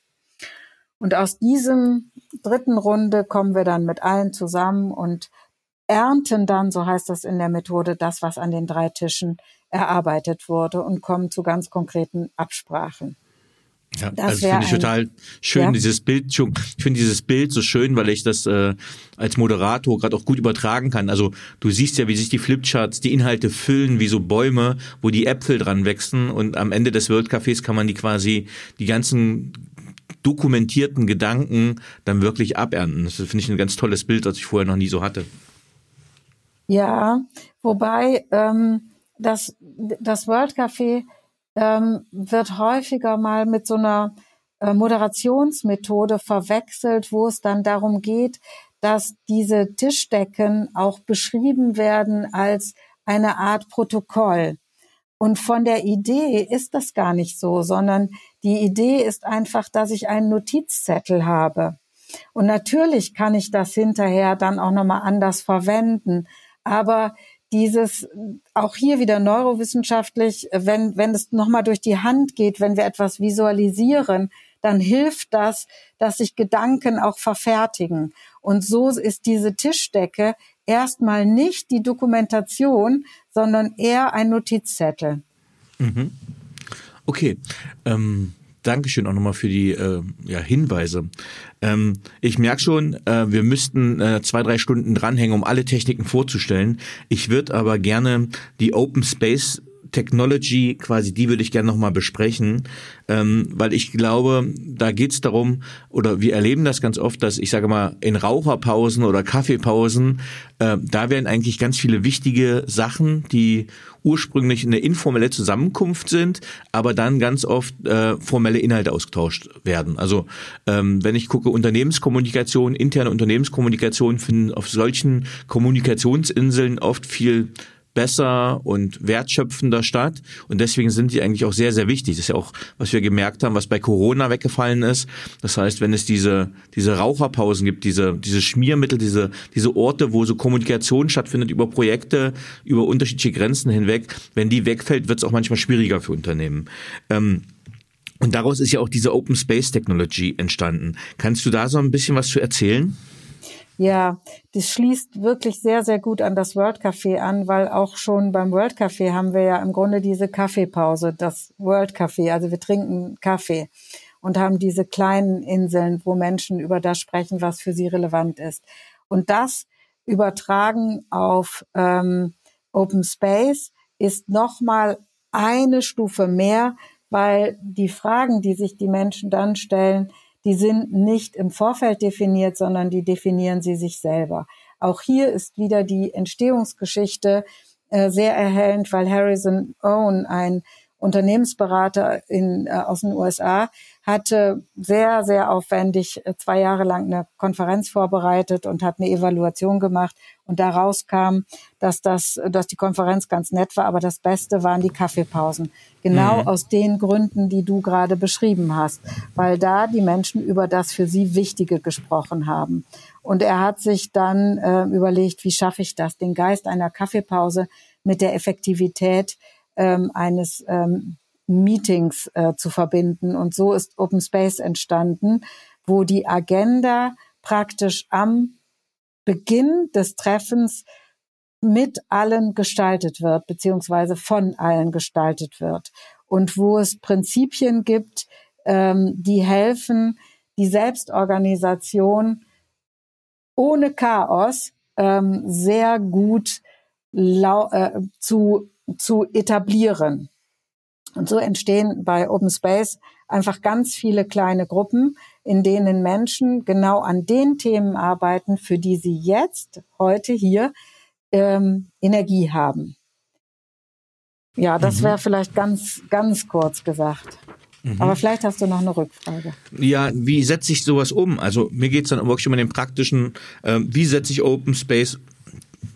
Und aus diesem dritten Runde kommen wir dann mit allen zusammen und ernten dann, so heißt das in der Methode, das, was an den drei Tischen erarbeitet wurde und kommen zu ganz konkreten Absprachen. Ja, das also finde ich total schön, ja? dieses Bild. Ich finde dieses Bild so schön, weil ich das äh, als Moderator gerade auch gut übertragen kann. Also du siehst ja, wie sich die Flipcharts, die Inhalte füllen, wie so Bäume, wo die Äpfel dran wachsen und am Ende des World Cafés kann man die quasi die ganzen dokumentierten Gedanken dann wirklich abernten. Das finde ich ein ganz tolles Bild, das ich vorher noch nie so hatte. Ja, wobei ähm, das, das World Café ähm, wird häufiger mal mit so einer äh, Moderationsmethode verwechselt, wo es dann darum geht, dass diese Tischdecken auch beschrieben werden als eine Art Protokoll. Und von der Idee ist das gar nicht so, sondern die Idee ist einfach, dass ich einen Notizzettel habe. Und natürlich kann ich das hinterher dann auch nochmal anders verwenden. Aber dieses, auch hier wieder neurowissenschaftlich, wenn, wenn es nochmal durch die Hand geht, wenn wir etwas visualisieren, dann hilft das, dass sich Gedanken auch verfertigen. Und so ist diese Tischdecke erstmal nicht die Dokumentation, sondern eher ein Notizzettel. Mhm. Okay. Ähm, Dankeschön auch nochmal für die äh, ja, Hinweise. Ähm, ich merke schon, äh, wir müssten äh, zwei, drei Stunden dranhängen, um alle Techniken vorzustellen. Ich würde aber gerne die Open Space Technology quasi, die würde ich gerne nochmal besprechen, ähm, weil ich glaube, da geht es darum, oder wir erleben das ganz oft, dass ich sage mal, in Raucherpausen oder Kaffeepausen, äh, da werden eigentlich ganz viele wichtige Sachen, die ursprünglich eine informelle Zusammenkunft sind, aber dann ganz oft äh, formelle Inhalte ausgetauscht werden. Also ähm, wenn ich gucke, Unternehmenskommunikation, interne Unternehmenskommunikation finden auf solchen Kommunikationsinseln oft viel besser und wertschöpfender statt. Und deswegen sind die eigentlich auch sehr, sehr wichtig. Das ist ja auch, was wir gemerkt haben, was bei Corona weggefallen ist. Das heißt, wenn es diese, diese Raucherpausen gibt, diese, diese Schmiermittel, diese, diese Orte, wo so Kommunikation stattfindet über Projekte, über unterschiedliche Grenzen hinweg, wenn die wegfällt, wird es auch manchmal schwieriger für Unternehmen. Ähm, und daraus ist ja auch diese Open Space Technology entstanden. Kannst du da so ein bisschen was zu erzählen? Ja, das schließt wirklich sehr, sehr gut an das World Café an, weil auch schon beim World Café haben wir ja im Grunde diese Kaffeepause, das World Café. Also wir trinken Kaffee und haben diese kleinen Inseln, wo Menschen über das sprechen, was für sie relevant ist. Und das übertragen auf ähm, Open Space ist nochmal eine Stufe mehr, weil die Fragen, die sich die Menschen dann stellen, die sind nicht im Vorfeld definiert, sondern die definieren sie sich selber. Auch hier ist wieder die Entstehungsgeschichte äh, sehr erhellend, weil Harrison Owen, ein Unternehmensberater in, äh, aus den USA, hatte sehr, sehr aufwendig äh, zwei Jahre lang eine Konferenz vorbereitet und hat eine Evaluation gemacht. Und daraus kam, dass das, dass die Konferenz ganz nett war, aber das Beste waren die Kaffeepausen. Genau mhm. aus den Gründen, die du gerade beschrieben hast, weil da die Menschen über das für sie Wichtige gesprochen haben. Und er hat sich dann äh, überlegt, wie schaffe ich das, den Geist einer Kaffeepause mit der Effektivität ähm, eines ähm, Meetings äh, zu verbinden. Und so ist Open Space entstanden, wo die Agenda praktisch am Beginn des Treffens mit allen gestaltet wird, beziehungsweise von allen gestaltet wird. Und wo es Prinzipien gibt, ähm, die helfen, die Selbstorganisation ohne Chaos ähm, sehr gut äh, zu, zu etablieren. Und so entstehen bei Open Space einfach ganz viele kleine Gruppen, in denen Menschen genau an den Themen arbeiten, für die sie jetzt, heute hier, ähm, Energie haben. Ja, das mhm. wäre vielleicht ganz, ganz kurz gesagt. Mhm. Aber vielleicht hast du noch eine Rückfrage. Ja, wie setze ich sowas um? Also mir geht es dann wirklich um den praktischen, äh, wie setze ich Open Space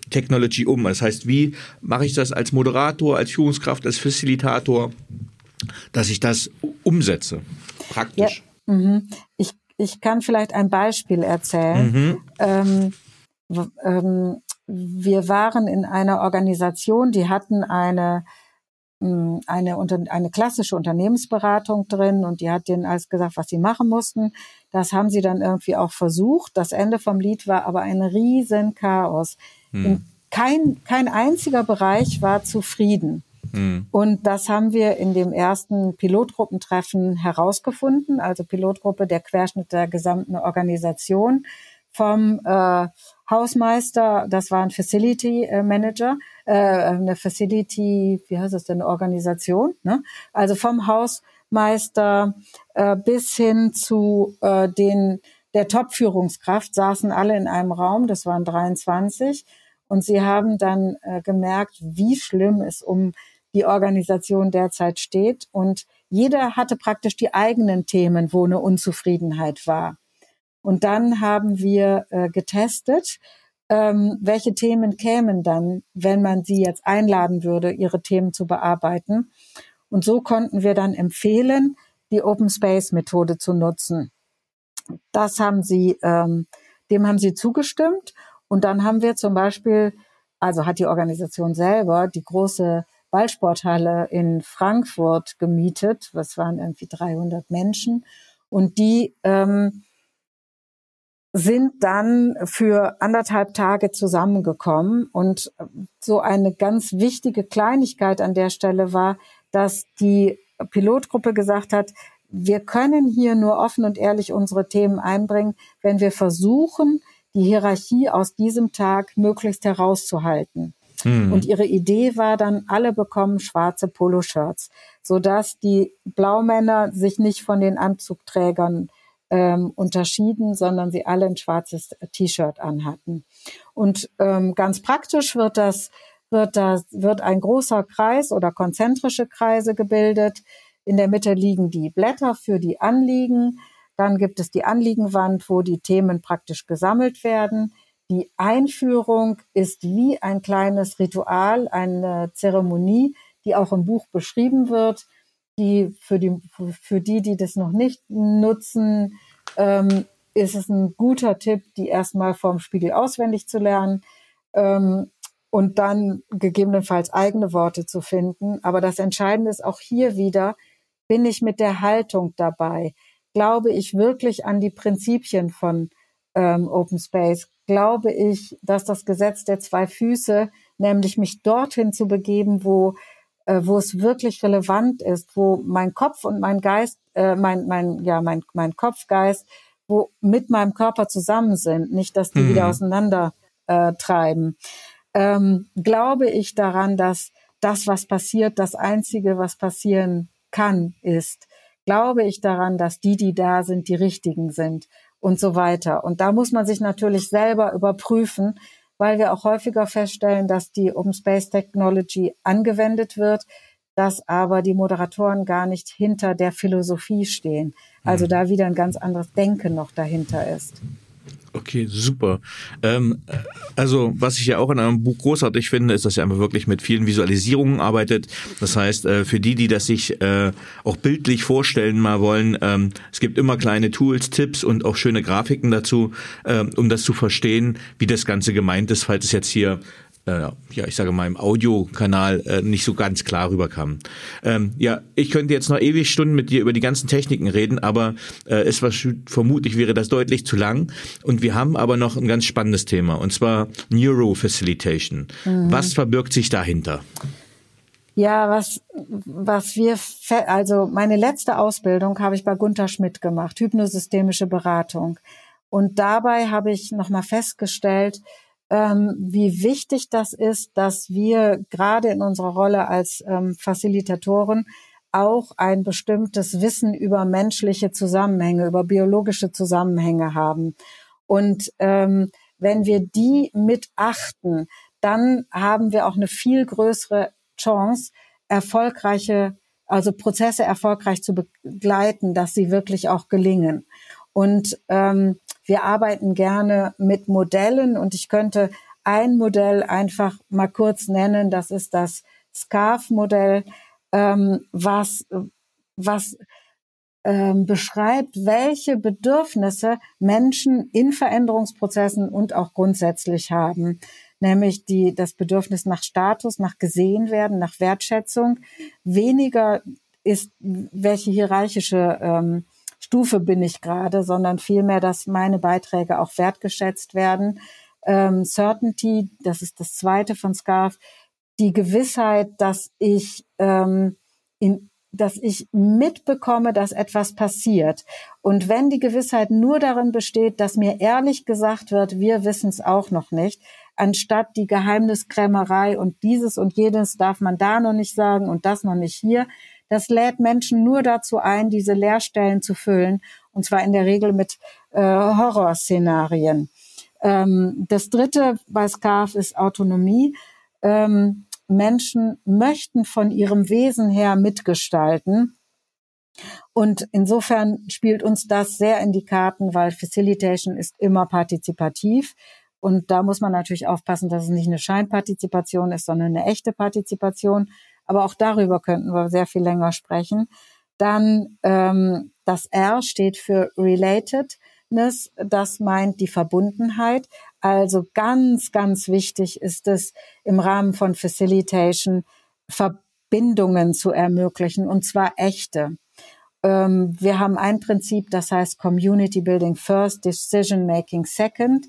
Technology um? Das heißt, wie mache ich das als Moderator, als Führungskraft, als Facilitator, dass ich das umsetze, praktisch? Ja, mhm. ich, ich kann vielleicht ein Beispiel erzählen. Mhm. Ähm, ähm, wir waren in einer Organisation, die hatten eine hm, eine, eine klassische Unternehmensberatung drin und die hat denen alles gesagt, was sie machen mussten. Das haben sie dann irgendwie auch versucht. Das Ende vom Lied war aber ein riesen Chaos. Hm. Kein, kein einziger Bereich war zufrieden. Hm. Und das haben wir in dem ersten Pilotgruppentreffen herausgefunden, also Pilotgruppe der Querschnitt der gesamten Organisation vom äh, Hausmeister, das war ein Facility äh, Manager, äh, eine Facility, wie heißt das denn, eine Organisation, ne? also vom Hausmeister äh, bis hin zu äh, den der Top-Führungskraft saßen alle in einem Raum, das waren 23 und sie haben dann äh, gemerkt, wie schlimm es um die Organisation derzeit steht. Und jeder hatte praktisch die eigenen Themen, wo eine Unzufriedenheit war. Und dann haben wir äh, getestet, ähm, welche Themen kämen dann, wenn man sie jetzt einladen würde, ihre Themen zu bearbeiten. Und so konnten wir dann empfehlen, die Open Space Methode zu nutzen. Das haben sie, ähm, dem haben sie zugestimmt und dann haben wir zum Beispiel, also hat die Organisation selber die große Ballsporthalle in Frankfurt gemietet. Das waren irgendwie 300 Menschen. Und die ähm, sind dann für anderthalb Tage zusammengekommen. Und so eine ganz wichtige Kleinigkeit an der Stelle war, dass die Pilotgruppe gesagt hat, wir können hier nur offen und ehrlich unsere Themen einbringen, wenn wir versuchen, die Hierarchie aus diesem Tag möglichst herauszuhalten. Hm. Und ihre Idee war dann, alle bekommen schwarze Poloshirts, sodass die Blaumänner sich nicht von den Anzugträgern ähm, unterschieden, sondern sie alle ein schwarzes T-Shirt anhatten. Und ähm, ganz praktisch wird das wird das wird ein großer Kreis oder konzentrische Kreise gebildet. In der Mitte liegen die Blätter für die Anliegen. Dann gibt es die Anliegenwand, wo die Themen praktisch gesammelt werden. Die Einführung ist wie ein kleines Ritual, eine Zeremonie, die auch im Buch beschrieben wird, die für die, für die, die das noch nicht nutzen, ähm, ist es ein guter Tipp, die erstmal vorm Spiegel auswendig zu lernen ähm, und dann gegebenenfalls eigene Worte zu finden. Aber das Entscheidende ist auch hier wieder, bin ich mit der Haltung dabei? Glaube ich wirklich an die Prinzipien von ähm, Open Space? Glaube ich, dass das Gesetz der zwei Füße, nämlich mich dorthin zu begeben, wo äh, wo es wirklich relevant ist, wo mein Kopf und mein Geist, äh, mein, mein, ja, mein, mein Kopfgeist, wo mit meinem Körper zusammen sind, nicht, dass die mhm. wieder auseinander äh, treiben. Ähm, glaube ich daran, dass das, was passiert, das Einzige, was passieren kann, ist. Glaube ich daran, dass die, die da sind, die richtigen sind und so weiter. Und da muss man sich natürlich selber überprüfen, weil wir auch häufiger feststellen, dass die Open Space Technology angewendet wird, dass aber die Moderatoren gar nicht hinter der Philosophie stehen. Also mhm. da wieder ein ganz anderes Denken noch dahinter ist. Okay, super. Ähm, also, was ich ja auch in einem Buch großartig finde, ist, dass er einfach wirklich mit vielen Visualisierungen arbeitet. Das heißt, äh, für die, die das sich äh, auch bildlich vorstellen mal wollen, ähm, es gibt immer kleine Tools, Tipps und auch schöne Grafiken dazu, äh, um das zu verstehen, wie das Ganze gemeint ist, falls es jetzt hier äh, ja, ich sage mal, im Audiokanal äh, nicht so ganz klar rüberkam. Ähm, ja, ich könnte jetzt noch ewig Stunden mit dir über die ganzen Techniken reden, aber äh, es war vermutlich wäre das deutlich zu lang. Und wir haben aber noch ein ganz spannendes Thema, und zwar Neurofacilitation. Mhm. Was verbirgt sich dahinter? Ja, was, was wir, also meine letzte Ausbildung habe ich bei Gunther Schmidt gemacht, hypnosystemische Beratung. Und dabei habe ich nochmal festgestellt, ähm, wie wichtig das ist, dass wir gerade in unserer Rolle als ähm, Facilitatoren auch ein bestimmtes Wissen über menschliche Zusammenhänge, über biologische Zusammenhänge haben. Und ähm, wenn wir die mit achten, dann haben wir auch eine viel größere Chance, erfolgreiche, also Prozesse erfolgreich zu begleiten, dass sie wirklich auch gelingen. Und ähm, wir arbeiten gerne mit Modellen und ich könnte ein Modell einfach mal kurz nennen. Das ist das SCARF-Modell, ähm, was, was ähm, beschreibt, welche Bedürfnisse Menschen in Veränderungsprozessen und auch grundsätzlich haben. Nämlich die, das Bedürfnis nach Status, nach gesehen werden, nach Wertschätzung. Weniger ist, welche hierarchische ähm, Stufe bin ich gerade, sondern vielmehr, dass meine Beiträge auch wertgeschätzt werden. Ähm, Certainty, das ist das zweite von Scarf, die Gewissheit, dass ich ähm, in dass ich mitbekomme, dass etwas passiert. Und wenn die Gewissheit nur darin besteht, dass mir ehrlich gesagt wird, wir wissen es auch noch nicht, anstatt die Geheimniskrämerei und dieses und jenes darf man da noch nicht sagen und das noch nicht hier, das lädt Menschen nur dazu ein, diese Leerstellen zu füllen, und zwar in der Regel mit äh, Horrorszenarien. Ähm, das dritte bei SCARF ist Autonomie. Ähm, Menschen möchten von ihrem Wesen her mitgestalten. Und insofern spielt uns das sehr in die Karten, weil Facilitation ist immer partizipativ. Und da muss man natürlich aufpassen, dass es nicht eine Scheinpartizipation ist, sondern eine echte Partizipation. Aber auch darüber könnten wir sehr viel länger sprechen. Dann ähm, das R steht für Relatedness. Das meint die Verbundenheit. Also ganz, ganz wichtig ist es im Rahmen von Facilitation Verbindungen zu ermöglichen und zwar echte. Ähm, wir haben ein Prinzip, das heißt Community Building First, Decision Making Second.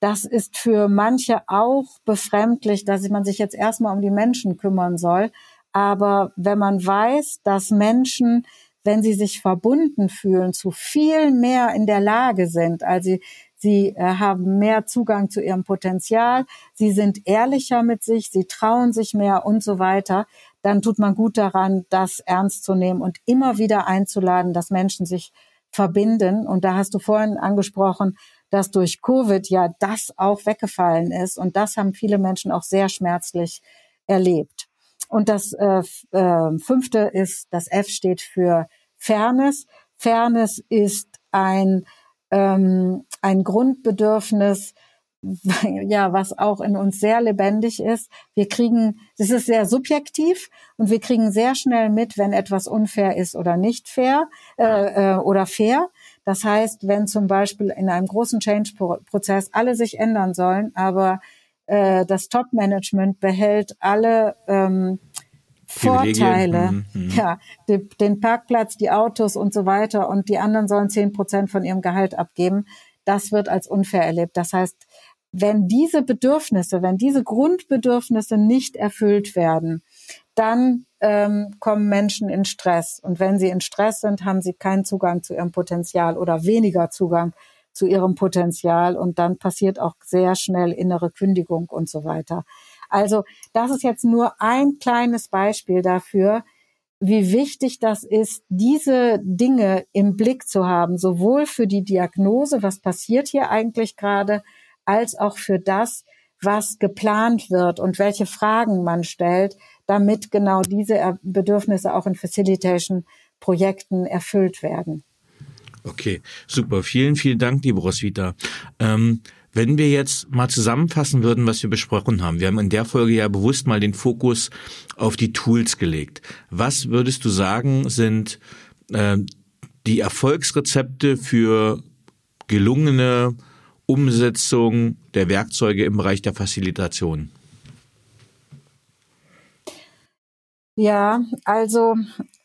Das ist für manche auch befremdlich, dass man sich jetzt erstmal um die Menschen kümmern soll. Aber wenn man weiß, dass Menschen, wenn sie sich verbunden fühlen, zu viel mehr in der Lage sind, also sie, sie äh, haben mehr Zugang zu ihrem Potenzial, sie sind ehrlicher mit sich, sie trauen sich mehr und so weiter, dann tut man gut daran, das ernst zu nehmen und immer wieder einzuladen, dass Menschen sich verbinden. Und da hast du vorhin angesprochen, dass durch Covid ja das auch weggefallen ist. Und das haben viele Menschen auch sehr schmerzlich erlebt. Und das äh, äh, fünfte ist, das F steht für Fairness. Fairness ist ein, ähm, ein Grundbedürfnis, ja, was auch in uns sehr lebendig ist. Wir kriegen, es ist sehr subjektiv und wir kriegen sehr schnell mit, wenn etwas unfair ist oder nicht fair äh, äh, oder fair. Das heißt, wenn zum Beispiel in einem großen Change-Prozess alle sich ändern sollen, aber äh, das Top-Management behält alle ähm, Vorteile, mhm, mhm. ja, die, den Parkplatz, die Autos und so weiter und die anderen sollen zehn Prozent von ihrem Gehalt abgeben. Das wird als unfair erlebt. Das heißt, wenn diese Bedürfnisse, wenn diese Grundbedürfnisse nicht erfüllt werden, dann ähm, kommen Menschen in Stress. Und wenn sie in Stress sind, haben sie keinen Zugang zu ihrem Potenzial oder weniger Zugang zu ihrem Potenzial. Und dann passiert auch sehr schnell innere Kündigung und so weiter. Also das ist jetzt nur ein kleines Beispiel dafür, wie wichtig das ist, diese Dinge im Blick zu haben, sowohl für die Diagnose, was passiert hier eigentlich gerade, als auch für das, was geplant wird und welche Fragen man stellt, damit genau diese Bedürfnisse auch in Facilitation-Projekten erfüllt werden. Okay, super. Vielen, vielen Dank, liebe Roswitha. Ähm, wenn wir jetzt mal zusammenfassen würden, was wir besprochen haben. Wir haben in der Folge ja bewusst mal den Fokus auf die Tools gelegt. Was würdest du sagen, sind äh, die Erfolgsrezepte für gelungene Umsetzung der Werkzeuge im Bereich der Facilitation? Ja, also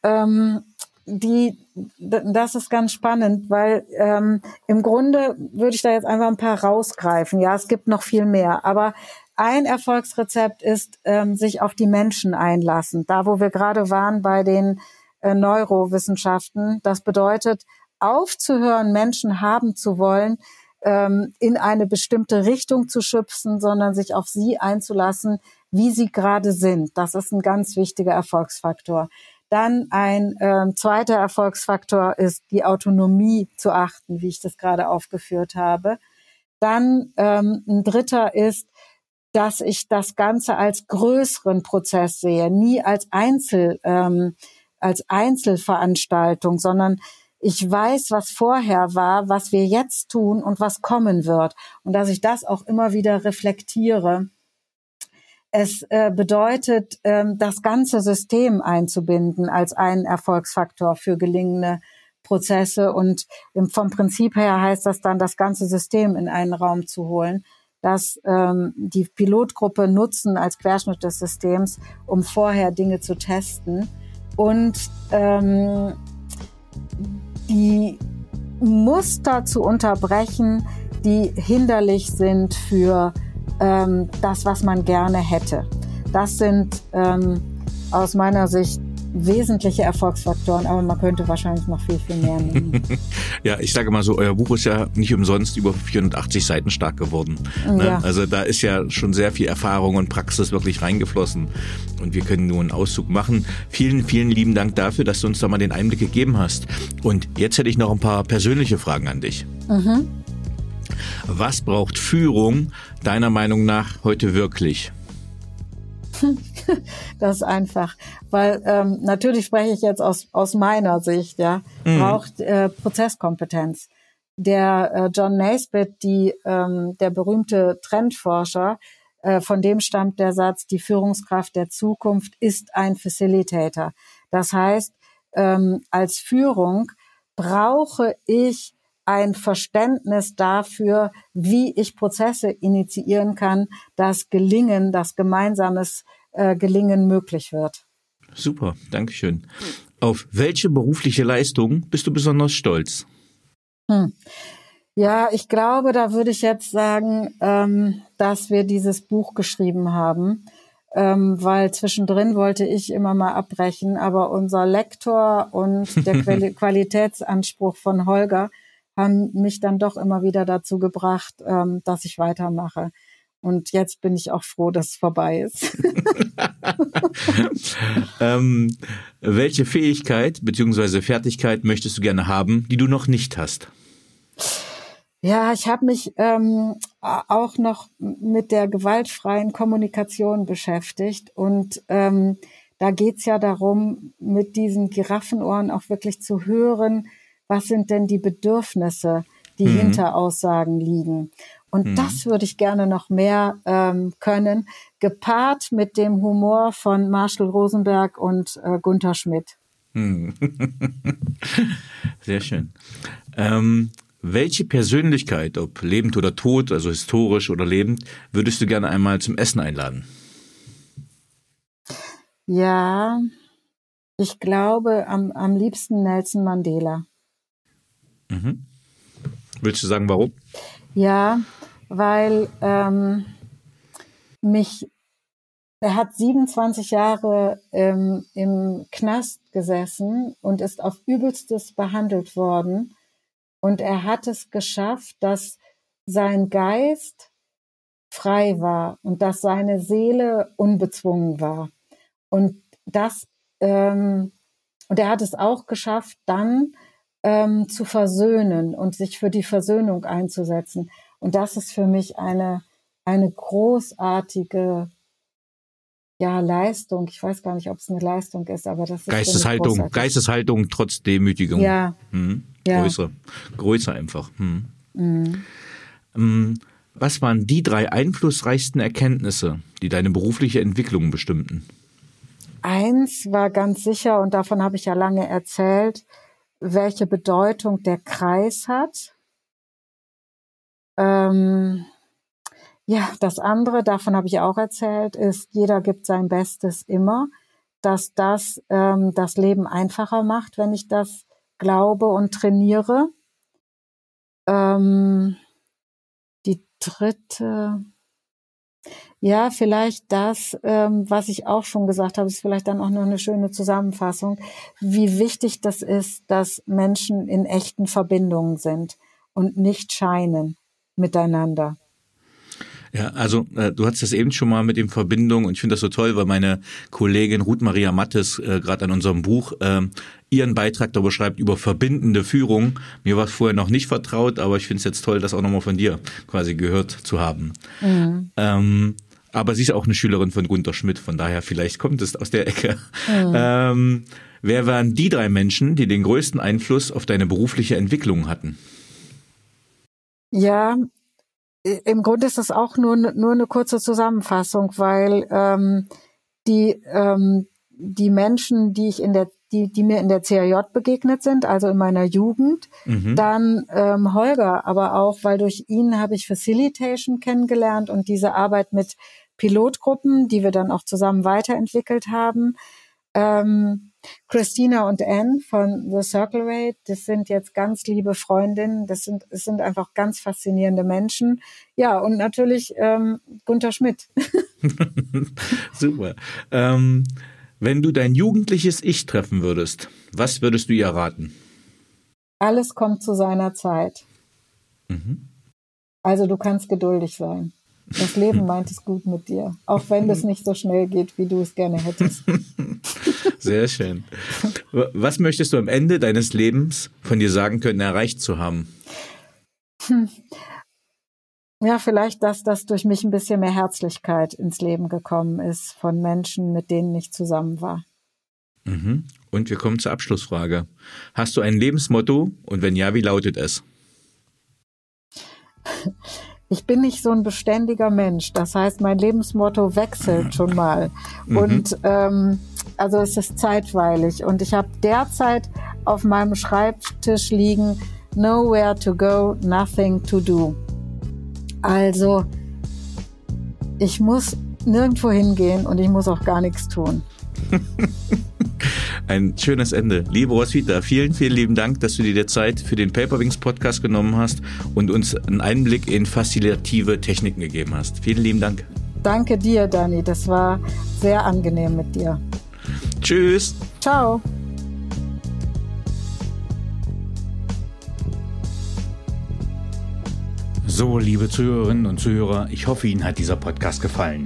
ähm, die, das ist ganz spannend, weil ähm, im Grunde würde ich da jetzt einfach ein paar rausgreifen. Ja, es gibt noch viel mehr, aber ein Erfolgsrezept ist, ähm, sich auf die Menschen einlassen. Da, wo wir gerade waren bei den äh, Neurowissenschaften, das bedeutet, aufzuhören, Menschen haben zu wollen, ähm, in eine bestimmte Richtung zu schüpfen, sondern sich auf sie einzulassen, wie sie gerade sind. Das ist ein ganz wichtiger Erfolgsfaktor. Dann ein äh, zweiter Erfolgsfaktor ist die Autonomie zu achten, wie ich das gerade aufgeführt habe. Dann ähm, ein dritter ist, dass ich das Ganze als größeren Prozess sehe, nie als Einzel, ähm, als Einzelveranstaltung, sondern ich weiß, was vorher war, was wir jetzt tun und was kommen wird. Und dass ich das auch immer wieder reflektiere. Es äh, bedeutet, ähm, das ganze System einzubinden als einen Erfolgsfaktor für gelingende Prozesse. Und vom Prinzip her heißt das dann, das ganze System in einen Raum zu holen, das ähm, die Pilotgruppe nutzen als Querschnitt des Systems, um vorher Dinge zu testen. Und ähm, die Muster zu unterbrechen, die hinderlich sind für ähm, das, was man gerne hätte. Das sind ähm, aus meiner Sicht wesentliche Erfolgsfaktoren, aber man könnte wahrscheinlich noch viel, viel mehr nehmen. ja, ich sage mal so, euer Buch ist ja nicht umsonst über 480 Seiten stark geworden. Ne? Ja. Also da ist ja schon sehr viel Erfahrung und Praxis wirklich reingeflossen. Und wir können nur einen Auszug machen. Vielen, vielen lieben Dank dafür, dass du uns da mal den Einblick gegeben hast. Und jetzt hätte ich noch ein paar persönliche Fragen an dich. Mhm. Was braucht Führung deiner Meinung nach heute wirklich? das ist einfach, weil ähm, natürlich spreche ich jetzt aus aus meiner Sicht, ja, mhm. braucht äh, Prozesskompetenz. Der äh, John Naisbitt, die ähm, der berühmte Trendforscher, äh, von dem stammt der Satz: Die Führungskraft der Zukunft ist ein Facilitator. Das heißt, ähm, als Führung brauche ich ein Verständnis dafür, wie ich Prozesse initiieren kann, dass Gelingen, dass gemeinsames äh, Gelingen möglich wird. Super, Dankeschön. Auf welche berufliche Leistung bist du besonders stolz? Hm. Ja, ich glaube, da würde ich jetzt sagen, ähm, dass wir dieses Buch geschrieben haben, ähm, weil zwischendrin wollte ich immer mal abbrechen, aber unser Lektor und der Qualitätsanspruch von Holger haben mich dann doch immer wieder dazu gebracht, ähm, dass ich weitermache. Und jetzt bin ich auch froh, dass es vorbei ist. ähm, welche Fähigkeit bzw. Fertigkeit möchtest du gerne haben, die du noch nicht hast? Ja, ich habe mich ähm, auch noch mit der gewaltfreien Kommunikation beschäftigt und ähm, da geht's ja darum, mit diesen Giraffenohren auch wirklich zu hören, was sind denn die Bedürfnisse, die mhm. hinter Aussagen liegen. Und mhm. das würde ich gerne noch mehr ähm, können, gepaart mit dem Humor von Marshall Rosenberg und äh, Gunther Schmidt. Hm. Sehr schön. Ähm, welche Persönlichkeit, ob lebend oder tot, also historisch oder lebend, würdest du gerne einmal zum Essen einladen? Ja, ich glaube am, am liebsten Nelson Mandela. Mhm. Willst du sagen, warum? Ja, weil ähm, mich er hat 27 Jahre ähm, im Knast gesessen und ist auf übelstes behandelt worden. Und er hat es geschafft, dass sein Geist frei war und dass seine Seele unbezwungen war. Und das, ähm, und er hat es auch geschafft, dann ähm, zu versöhnen und sich für die Versöhnung einzusetzen. Und das ist für mich eine, eine großartige ja, Leistung. Ich weiß gar nicht, ob es eine Leistung ist, aber das ist Geisteshaltung, Geisteshaltung trotz Demütigung. Ja. Hm. ja. Größer, größer einfach. Hm. Mhm. Ähm, was waren die drei einflussreichsten Erkenntnisse, die deine berufliche Entwicklung bestimmten? Eins war ganz sicher, und davon habe ich ja lange erzählt, welche Bedeutung der Kreis hat. Ähm, ja, das andere, davon habe ich auch erzählt, ist, jeder gibt sein Bestes immer, dass das ähm, das Leben einfacher macht, wenn ich das glaube und trainiere. Ähm, die dritte, ja, vielleicht das, ähm, was ich auch schon gesagt habe, ist vielleicht dann auch noch eine schöne Zusammenfassung, wie wichtig das ist, dass Menschen in echten Verbindungen sind und nicht scheinen miteinander. Ja, also äh, du hast das eben schon mal mit dem Verbindung und ich finde das so toll, weil meine Kollegin Ruth Maria Mattes äh, gerade an unserem Buch äh, ihren Beitrag darüber schreibt über verbindende Führung. Mir war es vorher noch nicht vertraut, aber ich finde es jetzt toll, das auch nochmal von dir quasi gehört zu haben. Mhm. Ähm, aber sie ist auch eine Schülerin von Gunter Schmidt, von daher vielleicht kommt es aus der Ecke. Mhm. Ähm, wer waren die drei Menschen, die den größten Einfluss auf deine berufliche Entwicklung hatten? Ja, im Grunde ist das auch nur, nur eine kurze Zusammenfassung, weil ähm, die, ähm, die Menschen, die ich in der, die, die mir in der CAJ begegnet sind, also in meiner Jugend, mhm. dann ähm, Holger, aber auch, weil durch ihn habe ich Facilitation kennengelernt und diese Arbeit mit Pilotgruppen, die wir dann auch zusammen weiterentwickelt haben. Ähm, Christina und Anne von The Circle Rate, das sind jetzt ganz liebe Freundinnen, das sind, das sind einfach ganz faszinierende Menschen. Ja, und natürlich ähm, Gunther Schmidt. Super. Ähm, wenn du dein jugendliches Ich treffen würdest, was würdest du ihr raten? Alles kommt zu seiner Zeit. Mhm. Also du kannst geduldig sein. Das Leben meint es gut mit dir, auch wenn es nicht so schnell geht, wie du es gerne hättest. Sehr schön. Was möchtest du am Ende deines Lebens von dir sagen können, erreicht zu haben? Hm. Ja, vielleicht, dass das durch mich ein bisschen mehr Herzlichkeit ins Leben gekommen ist von Menschen, mit denen ich zusammen war. Mhm. Und wir kommen zur Abschlussfrage. Hast du ein Lebensmotto und wenn ja, wie lautet es? ich bin nicht so ein beständiger Mensch. Das heißt, mein Lebensmotto wechselt schon mal. Mhm. Und ähm, also es ist zeitweilig. Und ich habe derzeit auf meinem Schreibtisch liegen, Nowhere to go, nothing to do. Also ich muss nirgendwo hingehen und ich muss auch gar nichts tun. Ein schönes Ende. Liebe Roswitha, vielen, vielen lieben Dank, dass du dir die Zeit für den Paperwings Podcast genommen hast und uns einen Einblick in facilitative Techniken gegeben hast. Vielen lieben Dank. Danke dir, Dani. Das war sehr angenehm mit dir. Tschüss. Ciao. So, liebe Zuhörerinnen und Zuhörer, ich hoffe, Ihnen hat dieser Podcast gefallen.